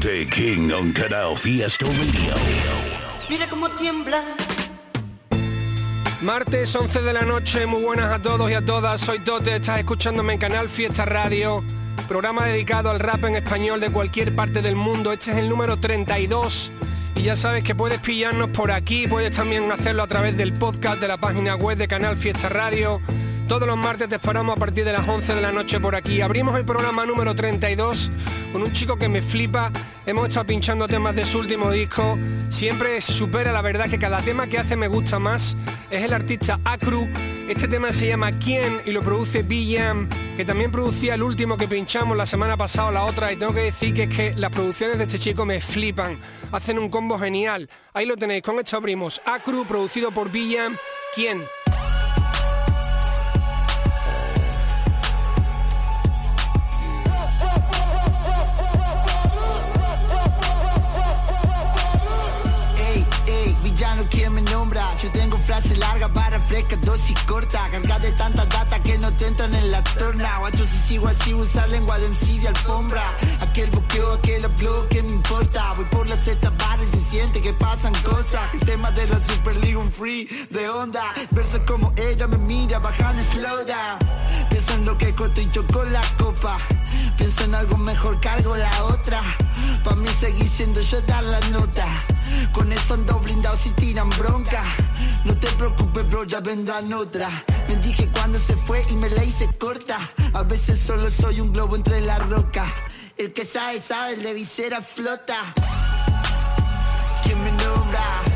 King on Canal Fiesta Radio. Mira cómo tiembla. Martes 11 de la noche, muy buenas a todos y a todas, soy Tote, estás escuchándome en Canal Fiesta Radio, programa dedicado al rap en español de cualquier parte del mundo, este es el número 32 y ya sabes que puedes pillarnos por aquí, puedes también hacerlo a través del podcast de la página web de Canal Fiesta Radio. Todos los martes te esperamos a partir de las 11 de la noche por aquí. Abrimos el programa número 32 con un chico que me flipa. Hemos estado pinchando temas de su último disco. Siempre se supera, la verdad que cada tema que hace me gusta más. Es el artista Acru. Este tema se llama ¿Quién? y lo produce B-Jam, que también producía el último que pinchamos la semana pasada o la otra. Y tengo que decir que es que las producciones de este chico me flipan. Hacen un combo genial. Ahí lo tenéis, con esto abrimos. Acru, producido por B-Jam. ¿Quién? Yo tengo frase larga para fresca, dosis corta. Carga de tanta data que no te entran en la torna. Guacho, si sigo así, usar lengua de MC de alfombra. Aquel buqueo, aquel upload, que me importa? Voy por las Z bares y se siente que pasan cosas. El tema de la Super League, un free de onda. Versos como ella me mira, bajando slow down Pienso en lo que coto y yo con la copa. Pienso en algo mejor, cargo la otra. Pa' mí seguir siendo yo dar la nota con eso ando blindado si tiran bronca. No te preocupes bro, ya vendrán otra Me dije cuando se fue y me la hice corta. A veces solo soy un globo entre la roca El que sabe, sabe, el de visera flota. ¿Quién me?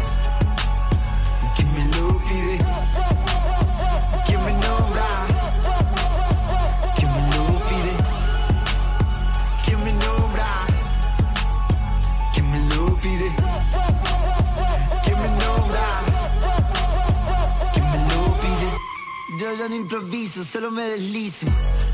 Yo ya no improviso, solo me deslizo.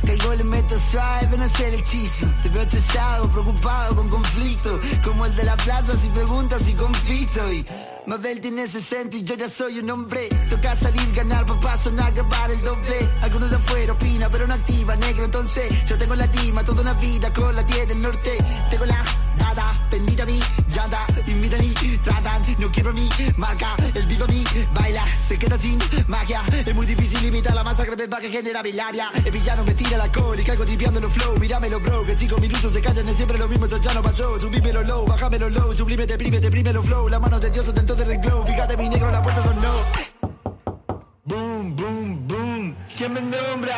Caigo, le meto suave, pero no sé el hechizo. Te veo estresado, preocupado, con conflicto. Como el de la plaza, si preguntas y confito. Y Mabel tiene 60 y yo ya soy un hombre. Toca salir, ganar, papá, sonar, grabar el doble. Algunos de afuera opina, pero no activa, negro. Entonces, yo tengo la tima, toda una vida con la 10 del norte. Tengo la nada, bendita mi llanta. Invitan y tratan, no quiero mi marca. El vivo mi baila, se queda sin magia. Es muy difícil imitar la masacre verbal que genera bilaria. El villano me tira la alcohol y caigo tripeando los flow. Míramelo, bro, que en cinco minutos se callan es siempre lo mismo, eso ya no pasó. Subímelo low, bájamelo low, sublime, deprime, deprime los flow. Las manos de Dios son dentro del renglón. Fíjate, mi negro, la puerta son no. Boom, boom, boom. ¿Quién me nombra?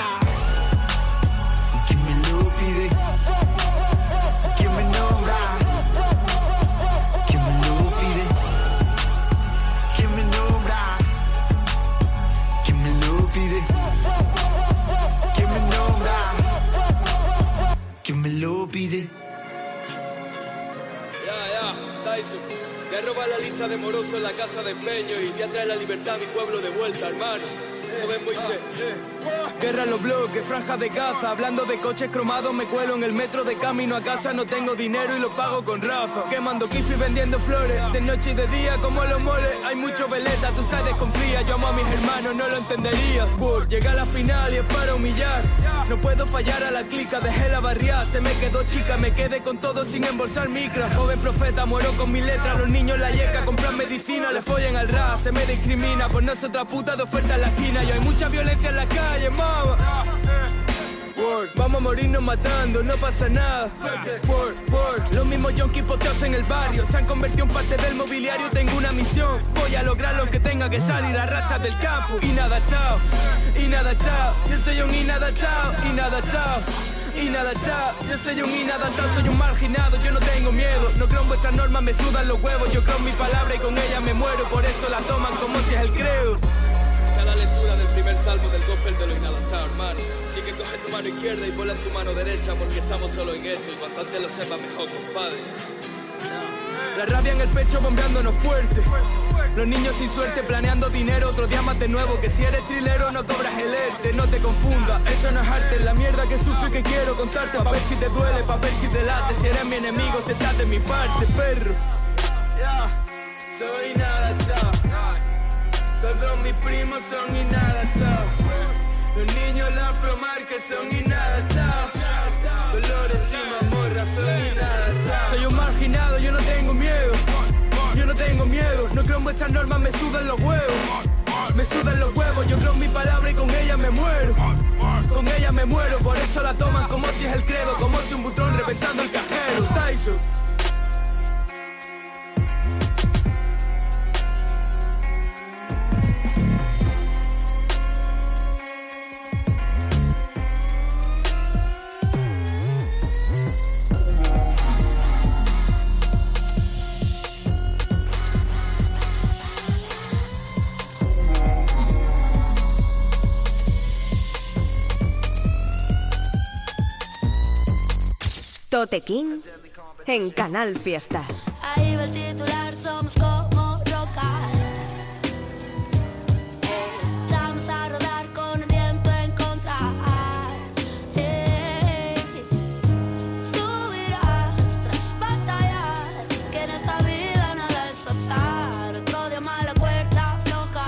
¿Quién me lo pide? Morosos en la casa de empeño y voy a traer la libertad a mi pueblo de vuelta, hermano. Joven Moisés. Guerra en los bloques, franjas de caza Hablando de coches cromados me cuelo en el metro de camino a casa. No tengo dinero y lo pago con Rafa. Quemando kiff y vendiendo flores De noche y de día como los moles. Hay mucho veleta, tú sabes desconfía. Yo amo a mis hermanos, no lo entenderías llega a la final y es para humillar. No puedo fallar a la clica, dejé la barriada. Se me quedó chica, me quedé con todo sin embolsar micra. Joven profeta, muero con mi letra. Los niños la yeca, compran medicina Le follan al rap, se me discrimina Por no es otra puta de oferta en la esquina. Y hay mucha violencia en la calle, mama. Vamos a morirnos matando, no pasa nada. Word, word. Los mismos yonkis poteados en el barrio se han convertido en parte del mobiliario. Tengo una misión, voy a lograr lo que tenga que salir a rachas del campo. Y nada, chao, y nada, chao. Yo soy un y nada, chao, y nada, chao. Y nada, chao, yo soy un inadaptado, soy un marginado, yo no tengo miedo No creo en vuestras normas, me sudan los huevos Yo creo en mi palabra y con ella me muero Por eso la toman como si es el credo primer salmo del gospel de lo inadaptado, hermano. Así que coge tu mano izquierda y vuela en tu mano derecha porque estamos solo en esto y cuanto antes lo sepas mejor, compadre. La rabia en el pecho bombeándonos fuerte. Los niños sin suerte planeando dinero, otro día más de nuevo. Que si eres trilero no cobras el este, no te confundas. Esto no es arte, la mierda que sufro y que quiero contarte. Pa' ver si te duele, pa' ver si te late. Si eres mi enemigo, se de mi parte, perro. Ya, soy nada, Todos mis primos son inadaptados. Los niños la que son inadaptados. Dolores y mamorras son inadaptados. Soy un marginado, yo no tengo miedo. Yo no tengo miedo, no creo en vuestras normas, me sudan los huevos. Me sudan los huevos, yo creo en mi palabra y con ella me muero. Con ella me muero, por eso la toman como si es el credo, como si un butrón reventando el cajero. Tyson. Tote King en Canal Fiesta. Ahí va el titular, somos como rocas. Echamos a rodar con el viento en contra. Subirás tras batallar, que en esta vida nada es azar. Otro día más la cuerda floja.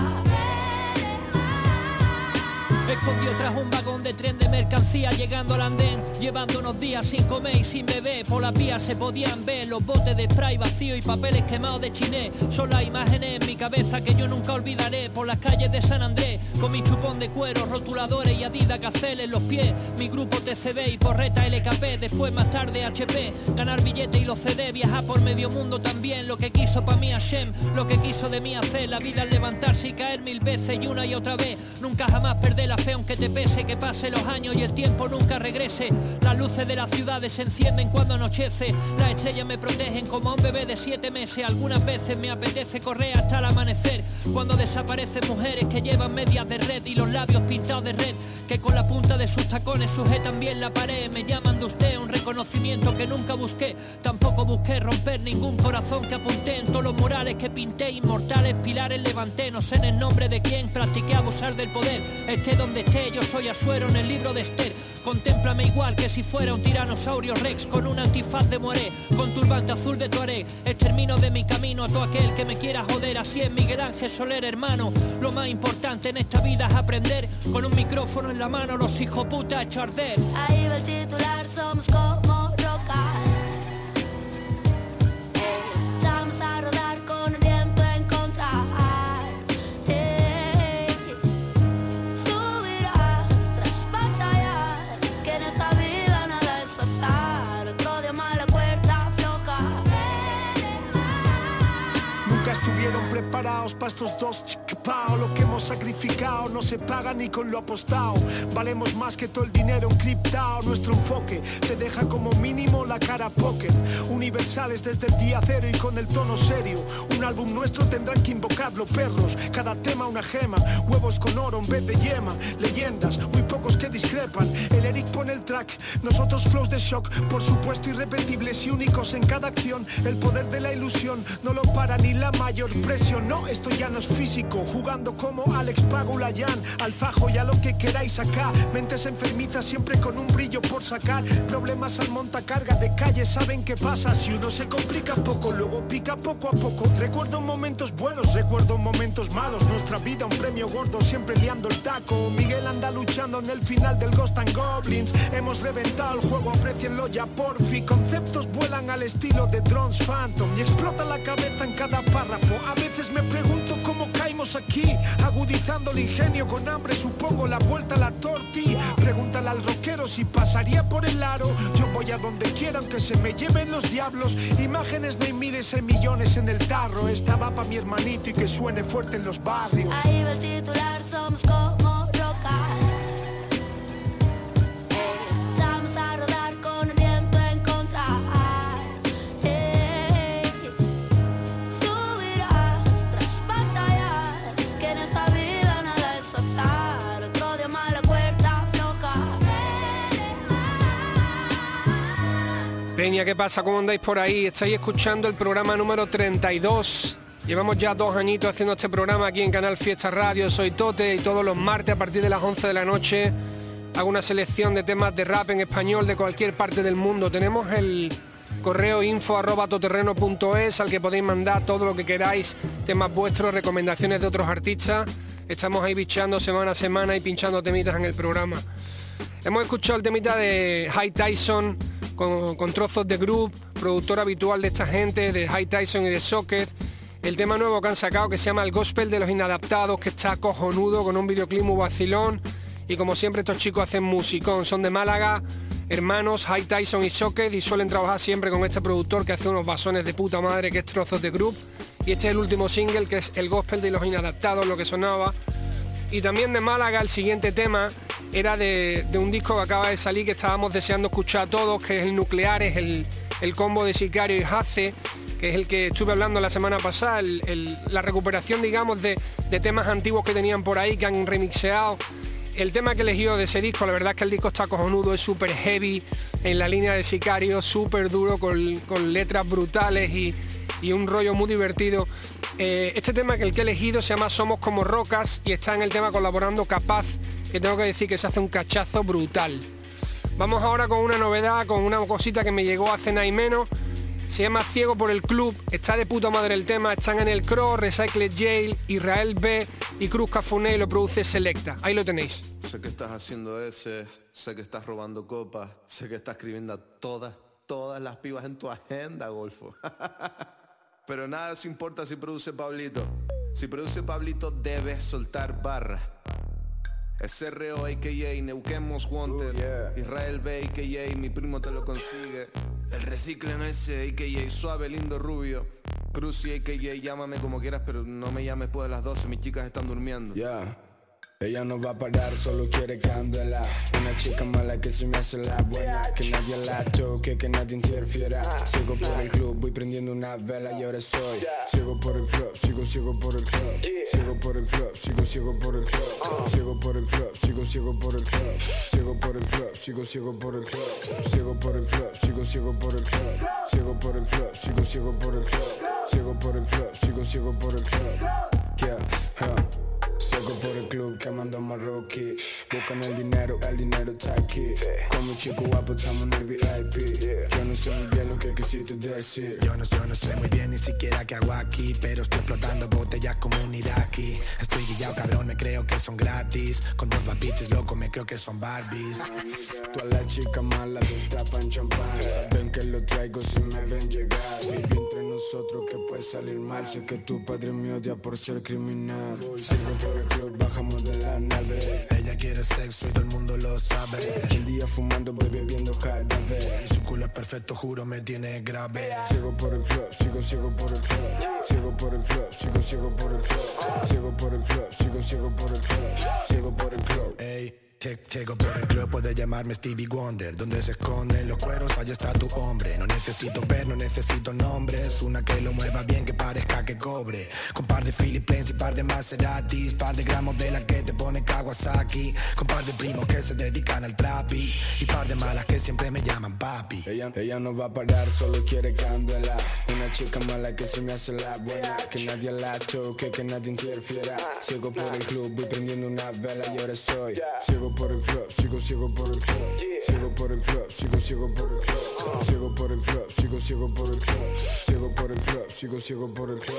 Escondió tras un vagón de tren de mercancía llegando al andén Llevando unos días sin comer y sin beber. Por las vías se podían ver los botes de spray vacío y papeles quemados de chiné. Son las imágenes en mi cabeza que yo nunca olvidaré. Por las calles de San Andrés Con mi chupón de cuero, rotuladores y adidas gacel en los pies. Mi grupo TCB y porreta LKP Después más tarde HP Ganar billete y los CD Viajar por medio mundo también. Lo que quiso pa' mí Hashem Lo que quiso de mí hacer. La vida al levantarse y caer mil veces y una y otra vez. Nunca jamás perder la fe aunque te pese Que pase los años y el tiempo nunca regrese las luces de las ciudades se encienden cuando anochece. Las estrellas me protegen como un bebé de siete meses. Algunas veces me apetece correr hasta el amanecer. Cuando desaparecen mujeres que llevan medias de red y los labios pintados de red. Que con la punta de sus tacones sujetan bien la pared. Me llaman de usted un reconocimiento que nunca busqué. Tampoco busqué romper ningún corazón que apunté en todos los murales que pinté. Inmortales pilares levanté. No sé en el nombre de quién practiqué abusar del poder. Esté donde esté, yo soy Asuero el libro de Esther. Contémplame igual que si fuera un tiranosaurio rex con un antifaz de moré, con turbante azul de tuareg. Extermino de mi camino a todo aquel que me quiera joder. Así es Miguel Ángel Soler, hermano. Lo más importante en esta vida es aprender. Con un micrófono en la mano, los hijos puta hecho arder. Ahí va el titular, somos como preparados para estos dos Lo que hemos sacrificado no se paga ni con lo apostado. Valemos más que todo el dinero encriptado. Nuestro enfoque te deja como mínimo la cara póker. Universales desde el día cero y con el tono serio. Un álbum nuestro tendrán que invocarlo perros. Cada tema una gema. Huevos con oro en vez de yema. Leyendas, muy pocos que discrepan. El Eric pone el track. Nosotros flows de shock. Por supuesto irrepetibles y únicos en cada acción. El poder de la ilusión no lo para ni la mayor presión. No, esto ya no es físico. Jugando como Alex Pagulayan. Al fajo y a lo que queráis acá. Mentes enfermitas siempre con un brillo por sacar. Problemas al montacarga de calle. Saben qué pasa si uno se complica poco. Luego pica poco a poco. Recuerdo momentos buenos, recuerdo momentos malos. Nuestra vida un premio gordo, siempre liando el taco. Miguel anda luchando en el final del Ghost and Goblins. Hemos reventado el juego, aprecienlo ya porfi. Conceptos vuelan al estilo de drones Phantom y explota la cabeza en cada párrafo. A veces me pregunto cómo caímos aquí, agudizando el ingenio con hambre. Supongo la vuelta a la torti. Pregúntale al rockero si pasaría por el aro. Yo voy a donde quiera, aunque se me lleven los diablos. Imágenes de miles y millones en el tarro. Esta va pa' mi hermanito y que suene fuerte en los barrios. Ahí va el titular, ¿qué pasa? ¿Cómo andáis por ahí? Estáis escuchando el programa número 32. Llevamos ya dos añitos haciendo este programa aquí en Canal Fiesta Radio. Soy Tote y todos los martes a partir de las 11 de la noche hago una selección de temas de rap en español de cualquier parte del mundo. Tenemos el correo info arroba toterreno.es al que podéis mandar todo lo que queráis, temas vuestros, recomendaciones de otros artistas. Estamos ahí bicheando semana a semana y pinchando temitas en el programa. Hemos escuchado el temita de High Tyson con, trozos de group, productor habitual de esta gente, de High Tyson y de Socket. El tema nuevo que han sacado que se llama El Gospel de los Inadaptados, que está cojonudo con un videoclip muy vacilón. Y como siempre estos chicos hacen musicón, son de Málaga, hermanos High Tyson y Socket y suelen trabajar siempre con este productor que hace unos basones de puta madre que es trozos de group. Y este es el último single que es El Gospel de los Inadaptados, lo que sonaba. Y también de Málaga el siguiente tema era de, un disco que acaba de salir que estábamos deseando escuchar a todos, que es el Nuclear, es el, combo de Sicario y Hace, que es el que estuve hablando la semana pasada, la recuperación, digamos, de, temas antiguos que tenían por ahí, que han remixeado. El tema que elegí de ese disco, la verdad es que el disco está cojonudo, es súper heavy en la línea de Sicario, súper duro, con, letras brutales y, un rollo muy divertido. Eh, este tema que el que he elegido se llama Somos como Rocas y está en el tema colaborando Capaz que tengo que decir que se hace un cachazo brutal. Vamos ahora con una novedad, con una cosita que me llegó hace nada y menos. Se llama Ciego por el Club, está de puta madre el tema, están en el Cross, Recycle Jail, Israel B y Cruz Cafuné lo produce Selecta. Ahí lo tenéis. Sé que estás haciendo ese, sé que estás robando copas, sé que estás escribiendo a todas, todas las pibas en tu agenda, Golfo. Pero nada se importa si produce Pablito. Si produce Pablito debes soltar barra. SRO a.k.a. Neuquemos Wanted Israel B a.k.a. Mi primo te lo consigue El reciclen ese a.k.a. Suave, lindo, rubio Cruci a.k.a. Llámame como quieras pero no me llames después de las 12 Mis chicas están durmiendo ella no va a parar, solo quiere candela Una chica mala que se me hace la buena Que nadie la toque, que nadie interfiera Sigo por el club, voy prendiendo una vela y ahora soy Sigo por el club, sigo, sigo por el club Sigo por el club, sigo, sigo por el club Sigo por el club, sigo, sigo por el club Sigo por el club, sigo, sigo por el club Sigo por el club, sigo, sigo por el club Sigo por el club, sigo, sigo por el club Sigo por el club, sigo, sigo por el club Sigo por el club quemando marroquí. Buscan el dinero, el dinero está aquí. Como chico guapo estamos en el VIP Yo no sé muy bien lo que quisiste decir. Yo no, yo no sé muy bien ni siquiera qué hago aquí Pero estoy explotando botellas como un iraqui Estoy guillado cabrón, me creo que son gratis. Con dos babiches loco, me creo que son Barbies. Todas las chicas malas tapan champán. Saben que lo traigo si me ven llegar. Baby, entre nosotros que puede salir mal. Sé que tu padre me odia por ser criminal Ella quiere sexo y todo el mundo lo sabe. El día fumando, voy bebiendo cadáver. Y su culo es perfecto, juro, me tiene grave. Sigo por el flow, sigo, sigo por el flow. Sigo por el flow, sigo, sigo por el flow. Sigo por el flow, sigo, sigo por el flow. Sigo por el flow. Ey. Llego por el club, puede llamarme Stevie Wonder. Donde se esconden los cueros, allá está tu hombre. No necesito ver, no necesito nombres. Una que lo mueva bien, que parezca que cobre. Con par de Philip y par de Maseratis. Par de gramos de la que te pone Kawasaki. Con par de primos que se dedican al trapi. Y par de malas que siempre me llaman papi. Ella, ella no va a parar, solo quiere candela Una chica mala que se me hace la buena. Que nadie la toque, que nadie interfiera. Sigo por el club, voy prendiendo una vela y ahora soy por el club, sigo, sigo por el club. Sigo por el club, sigo, sigo por el club. Sigo por el club, sigo, sigo por el club. Sigo por el club, sigo, sigo por el club.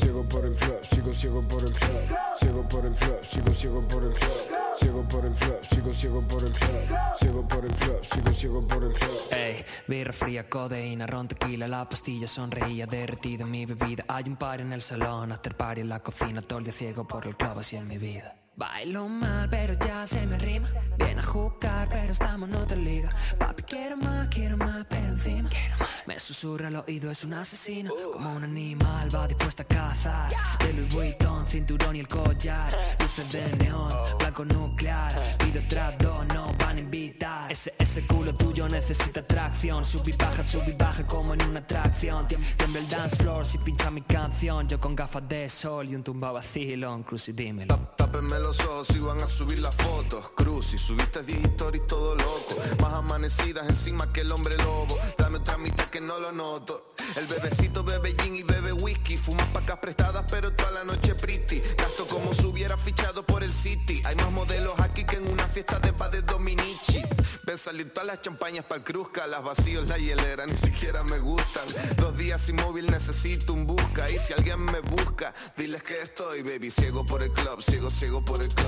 Sigo por el club, sigo, sigo por el club. Sigo por el club, sigo, sigo por el club. Sigo por el club, sigo, sigo por el club. Sigo por el club, sigo, sigo por el club. Ey, birra fría, codeína, ron, tequila, la pastilla sonreía derretida mi bebida. Hay un par en el salón, after party en la cocina, todo el día ciego por el club así en mi vida. Bailo mal, pero ya se me rima. Viene a jugar, pero estamos en otra liga. Papi, quiero más, quiero más, pero encima. Me susurra el oído, es un asesino. Como un animal, va dispuesta a cazar. De Louis Vuitton, cinturón y el collar. Luces de neón, blanco nuclear. Pido tras dos, no van a invitar. Ese, ese culo tuyo necesita atracción. Sub y baja, sub y baja como en una atracción. Tiembla el dance floor si pincha mi canción. Yo con gafas de sol y un tumba vacilón. Cruci, dímelo. Tápenme los ojos y van a subir las fotos. Cruz, y subiste 10 stories todo loco. Más amanecidas encima que el hombre lobo. Dame otra mitad que no lo noto. El bebecito bebe gin y bebe whisky. Fumas pacas prestadas, pero toda la noche pretty. Gasto como si hubiera fichado por el City. Hay más modelos aquí que en una fiesta de padres Dominici. Ven salir todas las champañas para el Cruzca. Las vacíos, la hielera, ni siquiera me gustan. Dos días sin móvil necesito un busca. Y si alguien me busca, diles que estoy, baby. Ciego por el club, ciego por el club.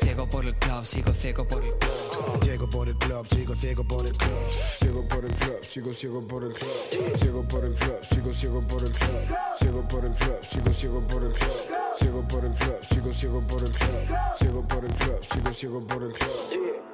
Ciego por el club, sigo ciego por el club. Ciego por el club, sigo ciego por el club. Ciego por el club, sigo ciego por el club. Ciego por el club, sigo ciego por el club. Ciego por el club, sigo ciego por el club. Ciego por el club, sigo ciego por el club. Ciego por el club, sigo ciego por el club.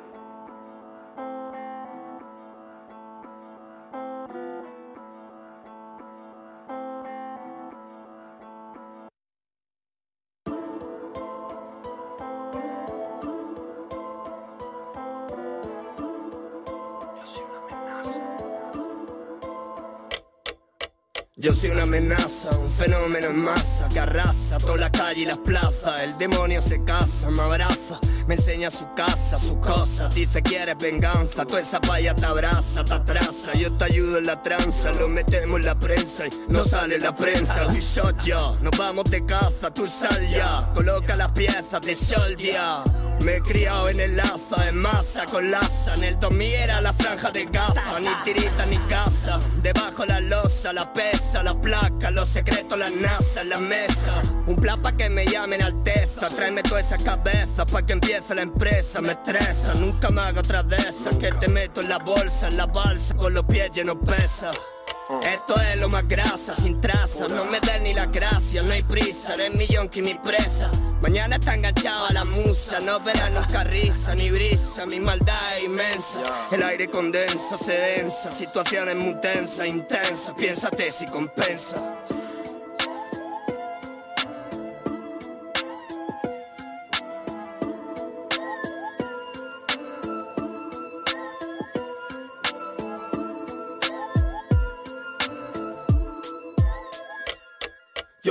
Una amenaza, un fenómeno en masa que arrasa toda la calle y las plazas. El demonio se casa, me abraza, me enseña su casa, su cosa. Dice quieres venganza, toda esa paya te abraza, te atrasa. Yo te ayudo en la tranza, lo metemos en la prensa y no sale la prensa. We shot ya, nos vamos de caza, tú sal ya. Coloca las piezas de soldia. Me he criado en el laza, en masa, con laza. En el 2000 era la franja de gafa, ni tirita ni casa. Debajo la losa, la pesa, la placa, los secretos, la NASA, la mesa. Un plan pa' que me llamen Alteza, tráeme toda esa cabeza pa' que empiece la empresa. Me estresa, nunca me hago otra de esas. Que te meto en la bolsa, en la balsa, con los pies llenos pesa. Esto es lo más grasa, sin traza, no me den ni la gracia, no hay prisa, eres mi yonki, mi presa. Mañana está enganchado a la musa, no verán nunca risa ni brisa, mi maldad es inmensa. El aire condensa, se densa, situaciones muy tensas, intensas, piénsate si compensa.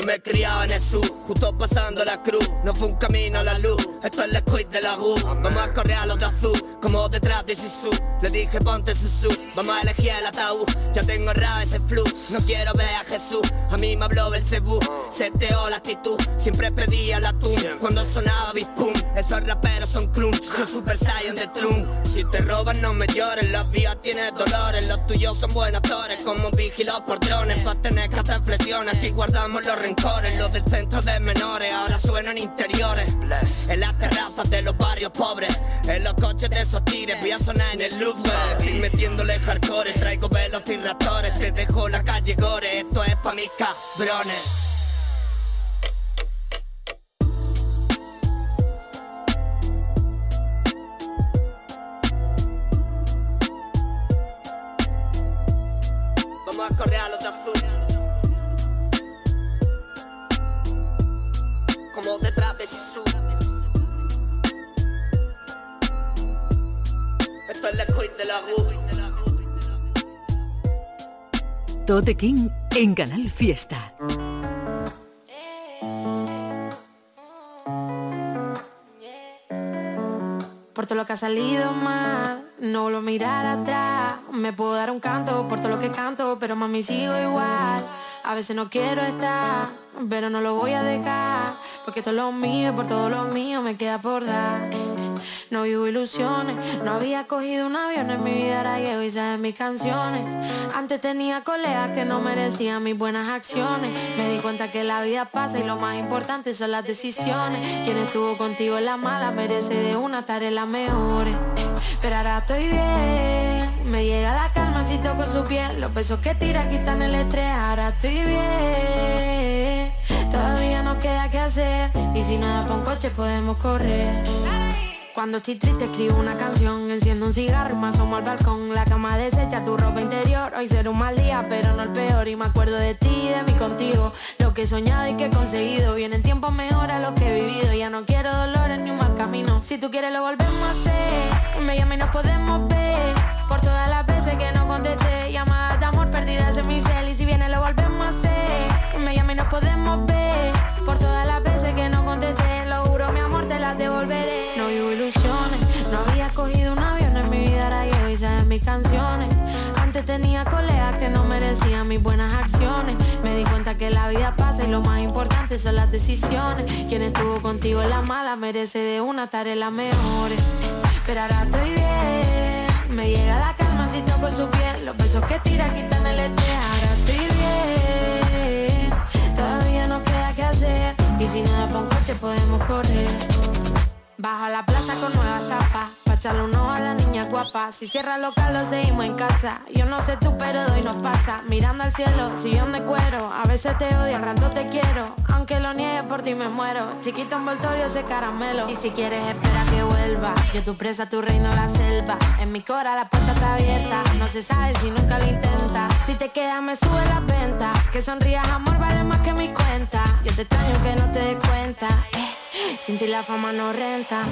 Yo me he criado en sur, justo pasando la cruz. No fue un camino a la luz, esto es el squid de la U. Vamos a correr a los de azul, como detrás de Sisu. Le dije ponte Susu, vamos a elegir el ataúd. Ya tengo errado ese flu, no quiero ver a Jesús. A mí me habló el cebú, seteó la actitud. Siempre pedía la atún cuando sonaba bispum. Esos raperos son crunch, yo super saiyan de trun. Si te roban no me llores, las vías tienen dolores. Los tuyos son buenos actores, como vigilados por drones. Pa' tener que hacer flexiones, aquí guardamos los rencores. Los del centro de menores, ahora suenan interiores. En las terrazas de los barrios pobres, en los coches de esos tires, voy a sonar en el Louvre. Estoy metiéndole hardcore, traigo velos y raptores. Te dejo la calle gore, esto es pa' mis cabrones. Vamos a correr a los de azul. Esto es la queen de la U. Tote King en Canal Fiesta. Por todo lo que ha salido mal, no lo mirar atrás. Me puedo dar un canto por todo lo que canto, pero mami sigo igual. A veces no quiero estar, pero no lo voy a dejar. Porque todo lo mío, por todo lo mío me queda por dar. No vivo ilusiones, no había cogido un avión en mi vida, ahora llevo y sabes mis canciones. Antes tenía colegas que no merecían mis buenas acciones. Me di cuenta que la vida pasa y lo más importante son las decisiones. Quien estuvo contigo en la mala merece de una estar en las mejores. Pero ahora estoy bien, me llega la calma si toco su piel. Los besos que tira quitan el estrés, ahora estoy bien. Todavía nos queda que hacer. Y si nada pa' un coche podemos correr. Cuando estoy triste escribo una canción. Enciendo un cigarro y me asomo al balcón. La cama deshecha, tu ropa interior. Hoy será un mal día, pero no el peor. Y me acuerdo de ti y de mí contigo. Lo que he soñado y que he conseguido. Vienen tiempos mejores a los que he vivido. Ya no quiero dolores ni un mal camino. Si tú quieres lo volvemos a hacer. Me llama y nos podemos ver. Por todas las veces que no contesté. Llamadas de amor perdidas en mi cel. Y si viene lo volvemos a hacer mami, nos podemos ver. Por todas las veces que no contesté, lo juro, mi amor, te las devolveré. No vivo ilusiones, no había cogido un avión en mi vida, ahora llevo y sabes mis canciones. Antes tenía colegas que no merecían mis buenas acciones. Me di cuenta que la vida pasa y lo más importante son las decisiones. Quien estuvo contigo en la mala merece de una tarea las mejores. Pero ahora estoy bien, me llega la calma si toco su piel. Los besos que tira quitan el estrés Y si no da pa' un coche podemos correr. Bajo a la plaza con nuevas zapas echarle un a la niña guapa. Si cierra local lo seguimos en casa. Yo no sé tú, pero doy nos pasa. Mirando al cielo, sillón de cuero. A veces te odio, al rato te quiero. Aunque lo niegue por ti me muero. Chiquito envoltorio ese caramelo. Y si quieres espera que vuelva. Yo tu presa, tu reino la selva. En mi cora la puerta está abierta. No se sabe si nunca lo intenta. Si te quedas me sube la venta. Que sonrías amor vale más que mi cuenta. Yo te extraño que no te des cuenta. Eh. Sin la fama no renta.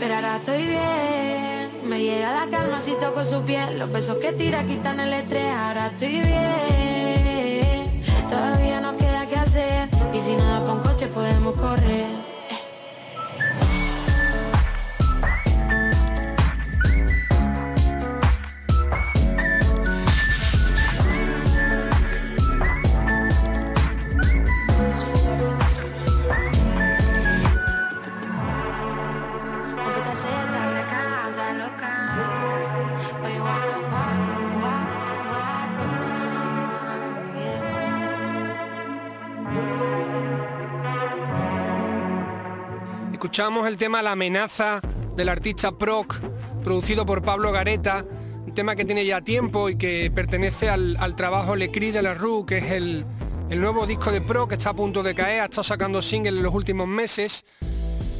Pero ahora estoy bien. Me llega la calma si toco su piel. Los besos que tira quitan el estrés. Ahora estoy bien. Todavía no queda que hacer. Y si no da un coche podemos correr. Escuchamos el tema La amenaza del artista Proc, producido por Pablo Gareta, un tema que tiene ya tiempo y que pertenece al, trabajo Le Cri de la Rue, que es el, nuevo disco de Proc que está a punto de caer, ha estado sacando singles en los últimos meses.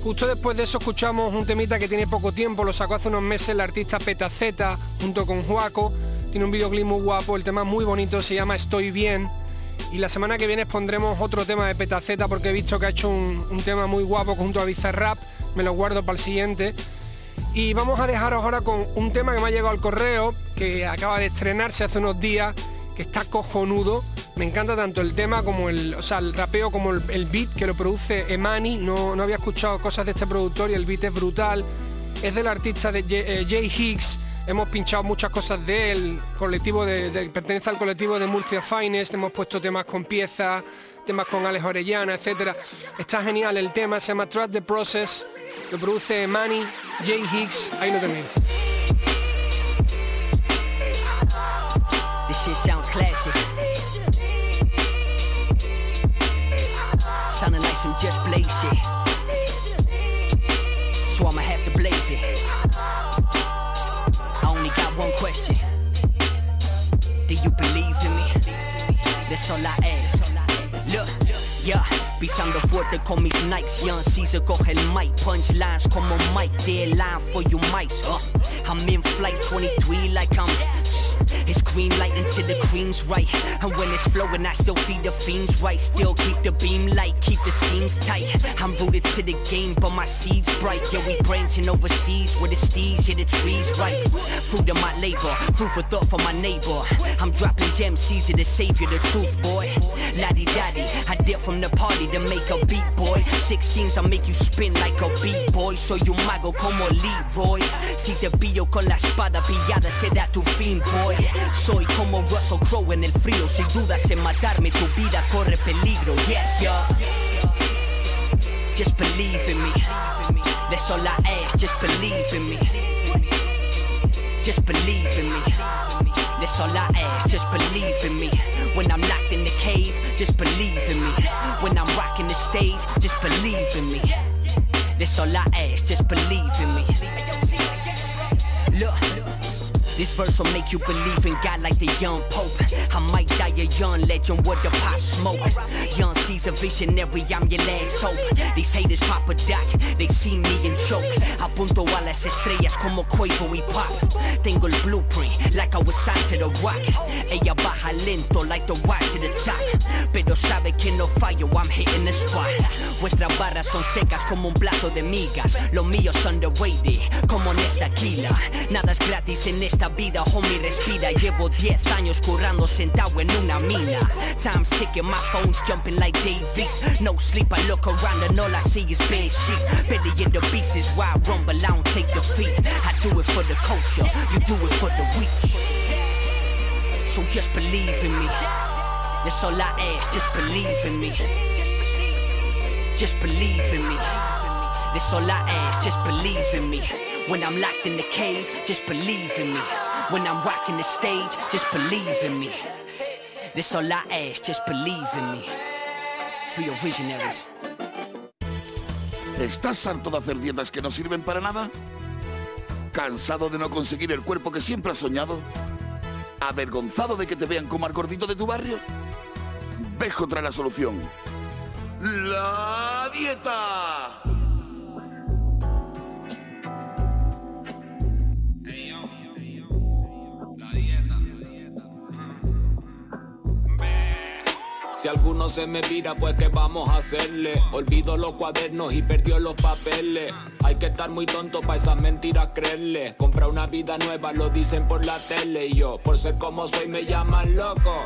Justo después de eso escuchamos un temita que tiene poco tiempo, lo sacó hace unos meses el artista Petaceta junto con Juaco, tiene un videoclip muy guapo, el tema muy bonito, se llama Estoy Bien y la semana que viene pondremos otro tema de Petaceta porque he visto que ha hecho un, tema muy guapo junto a Bizarrap, me lo guardo para el siguiente. Y vamos a dejaros ahora con un tema que me ha llegado al correo, que acaba de estrenarse hace unos días, que está cojonudo. Me encanta tanto el tema como el, o sea, el rapeo como el, beat que lo produce Emani. No, no había escuchado cosas de este productor y el beat es brutal. Es del artista de Jay Higgs hemos pinchado muchas cosas de él, colectivo de, pertenece al colectivo de Multia Finest, hemos puesto temas con piezas, temas con Alex Orellana, etcétera. Está genial el tema, se llama Trust the Process, lo produce Manny, Jay Higgs, ahí lo tenéis. This. I ask. Look, yeah, pisando fuerte con mis Nikes. Young Caesar coge el mic, punchlines como Mike. Dead line for you mics. Uh, I'm in flight 23 like I'm it's green light until the cream's right. And when it's flowing, I still feed the fiends right. Still keep the beam light, keep the seams tight. I'm rooted to the game, but my seeds bright. Yeah, we branching overseas with the steeds, yeah, the trees right. Fruit of my labor, food for thought for my neighbor. I'm dropping gems, Caesar the savior, the truth, boy. Laddie daddy, I dip from the party to make a beat, boy. 16s, I make you spin like a beat, boy. Soy un mago como Leroy. Si te pillo con la espada pillada, será tu fin, boy. Soy como Russell Crowe en el frío, sin dudas en matarme, tu vida corre peligro. Yes, yeah. Just believe in me. That's all I ask, just believe in me. Just believe in me. That's all I ask, just believe in me. When I'm locked in the cave, just believe in me. When I'm rocking the stage, just believe in me. That's all I ask, just believe in me. Look. This verse will make you believe in God like the young Pope. I might die a young legend with the pop smoke. Young Caesar visionary, I'm your last hope. These haters pop a doc, they see me and choke. Apunto a las estrellas como Quavo y Pop. Tengo el blueprint, like I was signed to the rock. Ella baja lento, like the rise to the top. Pero sabe que no fallo, I'm hitting the spot. Vuestras barras son secas como un plato de migas. Los míos underrated, como en esta quila. Nada es gratis en esta vida, homie, respira. Llevo 10 años currando sentado en una mina. Time's ticking, my phone's jumping like Davies. No sleep, I look around and all I see is bad shit. Belly in the beast is why I rumble, I don't take defeat. I do it for the culture, you do it for the weak. So just believe in me. That's all I ask, just believe in me. Just believe in me. That's all I ask, just believe in me. When I'm locked in the cave, just believe in me. When I'm rocking the stage, just believe in me. That's all I ask, just believe in me. For your visionaries. ¿Estás harto de hacer dietas que no sirven para nada? ¿Cansado de no conseguir el cuerpo que siempre has soñado? ¿Avergonzado de que te vean como al gordito de tu barrio? Vejo trae la solución. ¡La dieta! Si alguno se me vira, pues que vamos a hacerle. Olvido los cuadernos y perdió los papeles. Hay que estar muy tonto para esas mentiras creerle. Compra una vida nueva, lo dicen por la tele. Y yo, por ser como soy, me llaman loco.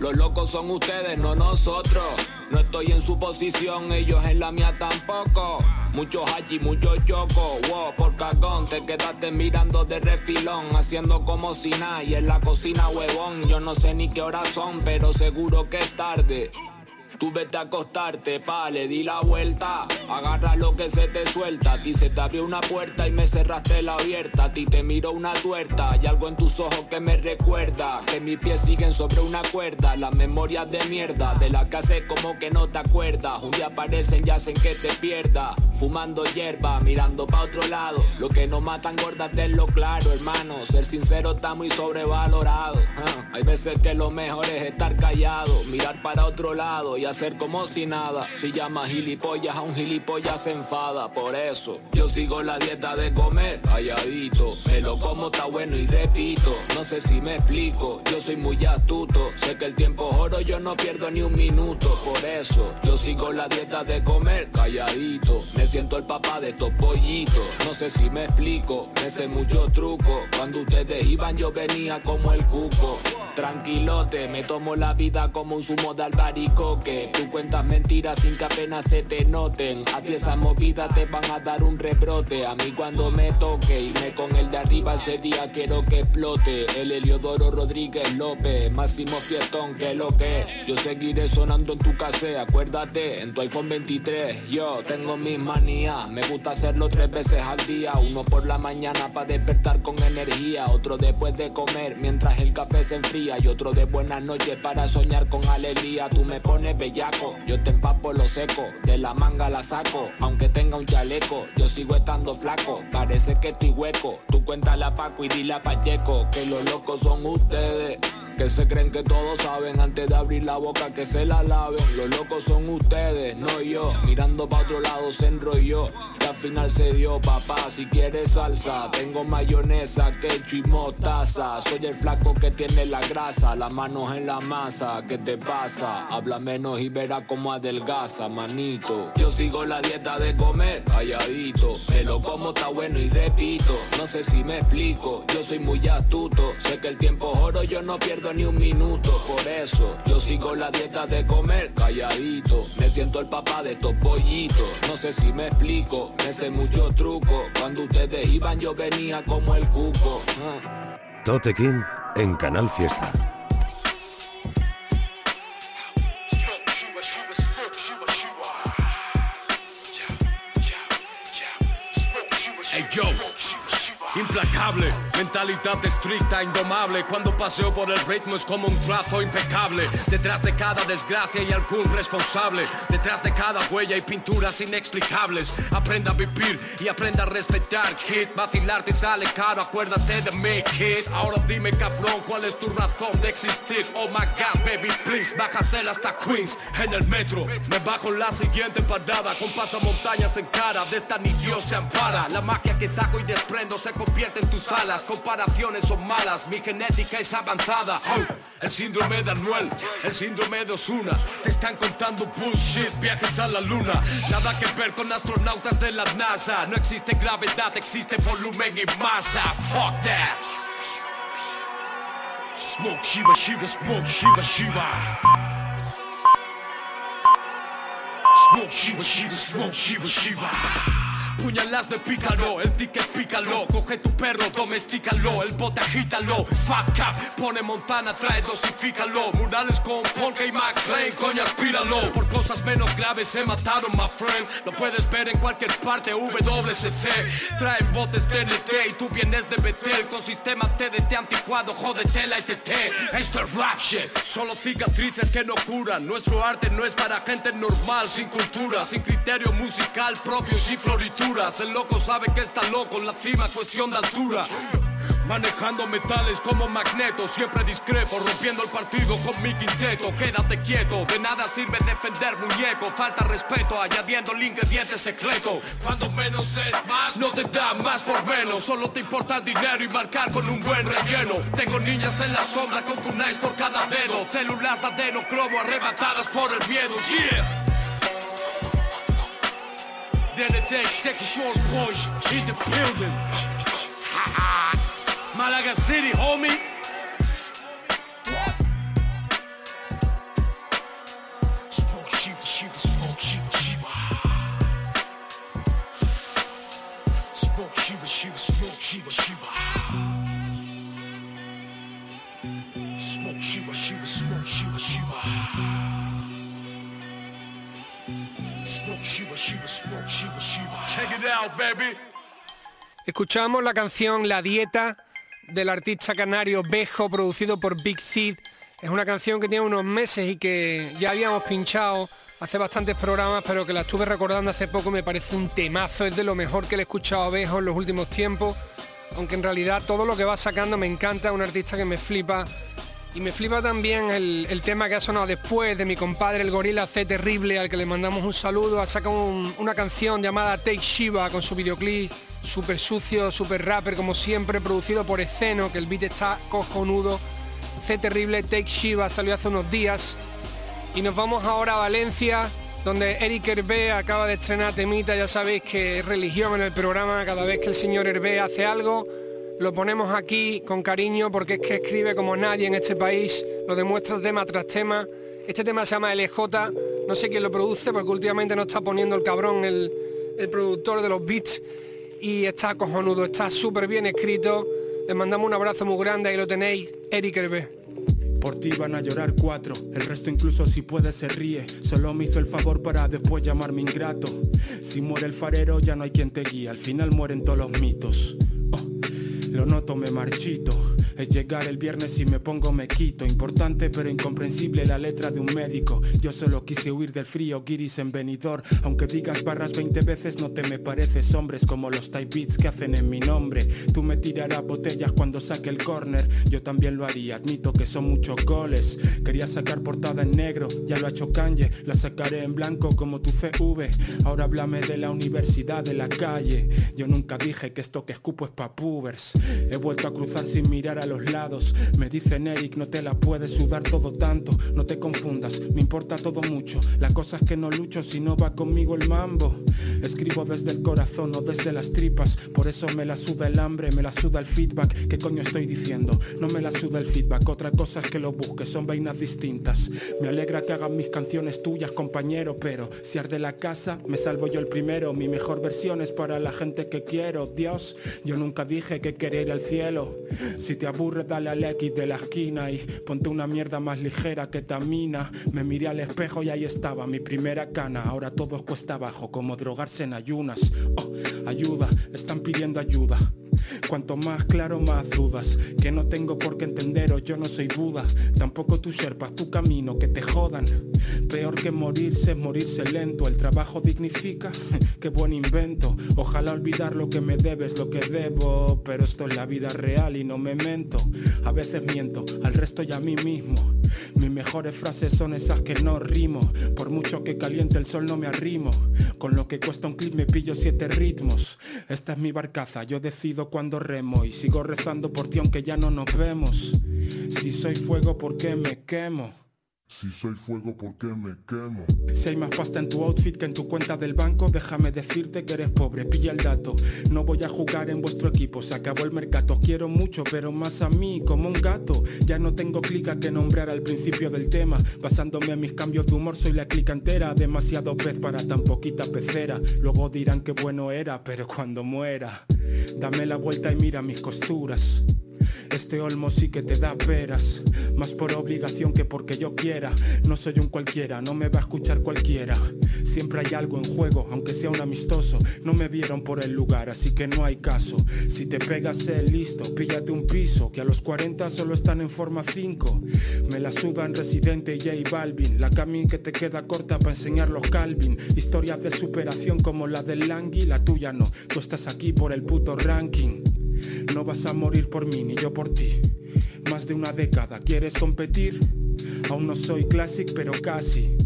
Los locos son ustedes, no nosotros. No estoy en su posición, ellos en la mía tampoco. Muchos allí, muchos chocos, wow, por cagón Te quedaste mirando de refilón Haciendo como si nada y en la cocina huevón Yo no sé ni qué horas son, pero seguro que es tarde Tú vete a acostarte, pa, le di la vuelta. Agarra lo que se te suelta. A ti se te abrió una puerta y me cerraste la abierta. A ti te miro una tuerta. Hay algo en tus ojos que me recuerda Que mis pies siguen sobre una cuerda. Las memorias de mierda De la que hace como que no te acuerdas. Un día aparecen y hacen que te pierda. Fumando hierba, mirando pa' otro lado. Lo que no matan gordas lo claro, hermano. Ser sincero está muy sobrevalorado. Ah, Hay veces que lo mejor es estar callado. Mirar para otro lado y hacer como si nada. Si llama gilipollas a un gilipollas se enfada. Por eso yo sigo la dieta de comer calladito. Me lo como está bueno y repito. No sé si me explico, yo soy muy astuto. Sé que el tiempo es oro, yo no pierdo ni un minuto. Por eso yo sigo la dieta de comer calladito. Me siento el papá de estos pollitos. No sé si me explico, me sé mucho truco. Cuando ustedes iban yo venía como el cuco. Tranquilote, me tomo la vida como un zumo de albaricoque. Tú cuentas mentiras sin que apenas se te noten. A ti esas movidas te van a dar un rebrote. A mí cuando me toque irme con el de arriba ese día quiero que explote. El Heliodoro Rodríguez López, máximo fiestón que lo que Yo seguiré sonando en tu casa, acuérdate, en tu iPhone 23. Yo tengo mis manías, me gusta hacerlo tres veces al día. Uno por la mañana para despertar con energía, otro después de comer mientras el café se enfría y otro de buenas noches para soñar con alegría. Tú me pones yo te empapo lo seco, de la manga la saco, aunque tenga un chaleco, yo sigo estando flaco, parece que estoy hueco. Tú cuéntale a Paco y dile a Pacheco que los locos son ustedes. Que se creen que todos saben antes de abrir la boca que se la laven. Los locos son ustedes, no yo. Mirando pa' otro lado se enrolló. Que al final se dio, papá. Si quieres salsa, tengo mayonesa, ketchup y mostaza. Soy el flaco que tiene la grasa, las manos en la masa. ¿Qué te pasa? Habla menos y verá cómo adelgaza, manito. Yo sigo la dieta de comer calladito. Me lo como está bueno y repito. No sé si me explico, yo soy muy astuto. Sé que el tiempo oro, yo no pierdo ni un minuto, por eso yo sigo la dieta de comer calladito. Me siento el papá de estos pollitos. No sé si me explico, me sé mucho truco. Cuando ustedes iban yo venía como el cuco. Ah. Tote King en Canal Fiesta. Implacable, mentalidad estricta, indomable. Cuando paseo por el ritmo es como un trazo impecable. Detrás de cada desgracia hay algún responsable. Detrás de cada huella hay pinturas inexplicables. Aprenda a vivir y aprenda a respetar, kid. Vacilar te sale caro, acuérdate de mí, kid. Ahora dime, cabrón, ¿cuál es tu razón de existir? Oh my god, baby, please, bájate hasta Queens en el metro. Me bajo en la siguiente parada con pasamontañas en cara. De esta ni Dios te ampara. La magia que saco y desprendo se convierte en tus alas. Comparaciones son malas, mi genética es avanzada. El síndrome de Anuel, el síndrome de Osuna. Te están contando bullshit, viajes a la luna. Nada que ver con astronautas de la NASA. No existe gravedad, existe volumen y masa. Fuck that. Smoke Shiva Shiva, smoke Shiva Shiva. Smoke Shiva Shiva, smoke Shiva Shiva. Puñalas de pícalo, el ticket pícalo, coge tu perro, domestícalo, el bote agítalo, fuck up, pone Montana, trae dosifícalo, murales con Polka y McLean, coño aspíralo, por cosas menos graves se mataron, my friend, lo puedes ver en cualquier parte, WCC, traen botes TNT y tú vienes de Betel, con sistema TDT anticuado, jódete la ITT, esto es rap shit, solo cicatrices que no curan, nuestro arte no es para gente normal, sin cultura, sin criterio musical propio, sin el loco sabe que está loco, la cima cuestión de altura. Manejando metales como magneto, siempre discrepo, rompiendo el partido con mi quinteto. Quédate quieto, de nada sirve defender muñeco. Falta respeto, añadiendo el ingrediente secreto. Cuando menos es más, no te da más por menos. Solo te importa el dinero y marcar con un buen relleno. Tengo niñas en la sombra con kunais por cada dedo. Células de adenocromo arrebatadas por el miedo. DNT Executor Push in the building. Malaga City, homie. Escuchamos la canción La Dieta del artista canario Bejo, producido por Big Seed. Es una canción que tiene unos meses y que ya habíamos pinchado hace bastantes programas, pero que la estuve recordando hace poco, me parece un temazo, es de lo mejor que le he escuchado a Bejo en los últimos tiempos, aunque en realidad todo lo que va sacando me encanta, un artista que me flipa. Y me flipa también el, tema que ha sonado después de mi compadre el gorila C Terrible, al que le mandamos un saludo, ha sacado un- una canción llamada Take Shiva con su videoclip súper sucio, súper rapper como siempre, producido por Esceno, que el beat está cojonudo. C Terrible, Take Shiva salió hace unos días. Y nos vamos ahora a Valencia, donde Eric Hervé acaba de estrenar temita, ya sabéis que es religión en el programa, cada vez que el señor Hervé hace algo, lo ponemos aquí con cariño porque es que escribe como nadie en este país, lo demuestra tema tras tema. Este tema se llama LJ, no sé quién lo produce porque últimamente no está poniendo el cabrón el, el productor de los beats y está cojonudo, está súper bien escrito. Les mandamos un abrazo muy grande, ahí lo tenéis, Eric Hervé. Por ti van a llorar cuatro, el resto incluso si puede se ríe. Solo me hizo el favor para después llamarme ingrato. Si muere el farero ya no hay quien te guíe, al final mueren todos los mitos. Lo noto, me marchito. Es llegar el viernes y me pongo me quito. Importante pero incomprensible la letra de un médico. Yo solo quise huir del frío, guiris en venidor. Aunque digas barras 20 veces, no te me pareces hombres como los type beats que hacen en mi nombre. Tú me tirarás botellas cuando saque el corner. Yo también lo haría, admito que son muchos goles. Quería sacar portada en negro, ya lo ha hecho Kanye. La sacaré en blanco como tu CV. Ahora háblame de la universidad, de la calle. Yo nunca dije que esto que escupo es pa' pubers. He vuelto a cruzar sin mirar a los lados. Me dicen Eric, no te la puedes sudar todo tanto. No te confundas, me importa todo mucho. La cosa es que no lucho si no va conmigo el mambo. Escribo desde el corazón, no desde las tripas. Por eso me la suda el hambre, me la suda el feedback. ¿Qué coño estoy diciendo? No me la suda el feedback. Otra cosa es que lo busques, son vainas distintas. Me alegra que hagan mis canciones tuyas, compañero. Pero si arde la casa, me salvo yo el primero. Mi mejor versión es para la gente que quiero. Dios, yo nunca dije que quería ir al cielo. Si te aburre, dale al X de la esquina y ponte una mierda más ligera que tamina. Me miré al espejo y ahí estaba mi primera cana. Ahora todo es cuesta abajo, como drogarse en ayunas. Oh, ayuda, están pidiendo ayuda. Cuanto más claro, más dudas. Que no tengo por qué entenderos, yo no soy Buda. Tampoco tu sherpas, tu camino, que te jodan. Peor que morirse es morirse lento. El trabajo dignifica, qué buen invento. Ojalá olvidar lo que me debes, lo que debo. Pero esto es la vida real y no me mento. A veces miento, al resto y a mí mismo. Mis mejores frases son esas que no rimo. Por mucho que caliente el sol no me arrimo. Con lo que cuesta un clip me pillo siete ritmos. Esta es mi barcaza, yo decido cuando remo. Y sigo rezando por ti aunque ya no nos vemos. Si soy fuego, ¿por qué me quemo? Si soy fuego, ¿por qué me quemo? Si hay más pasta en tu outfit que en tu cuenta del banco, déjame decirte que eres pobre, pilla el dato. No voy a jugar en vuestro equipo, se acabó el mercado. Quiero mucho, pero más a mí, como un gato. Ya no tengo clica que nombrar al principio del tema. Basándome en mis cambios de humor, soy la clica entera. Demasiado pez para tan poquita pecera. Luego dirán que bueno era, pero cuando muera, dame la vuelta y mira mis costuras. Este olmo sí que te da peras, más por obligación que porque yo quiera. No soy un cualquiera, no me va a escuchar cualquiera. Siempre hay algo en juego, aunque sea un amistoso. No me vieron por el lugar, así que no hay caso. Si te pegas el listo, píllate un piso, que a los 40 solo están en forma 5. Me la sudan Residente y J Balvin, la cami que te queda corta para enseñar los Calvin. Historias de superación como la del Langui, la tuya no. Tú estás aquí por el puto ranking. No vas a morir por mí ni yo por ti. Más de una década, ¿quieres competir? Aún no soy classic, pero casi.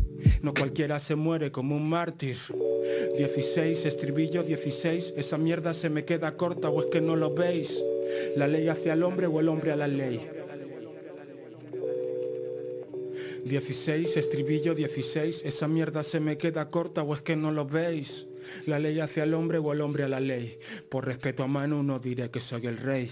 No cualquiera se muere como un mártir. 16, estribillo 16, esa mierda se me queda corta o es que no lo veis. La ley hacia el hombre o el hombre a la ley. 16, estribillo 16, esa mierda se me queda corta o es que no lo veis. La ley hacia el hombre o el hombre a la ley. Por respeto a Manu no diré que soy el rey.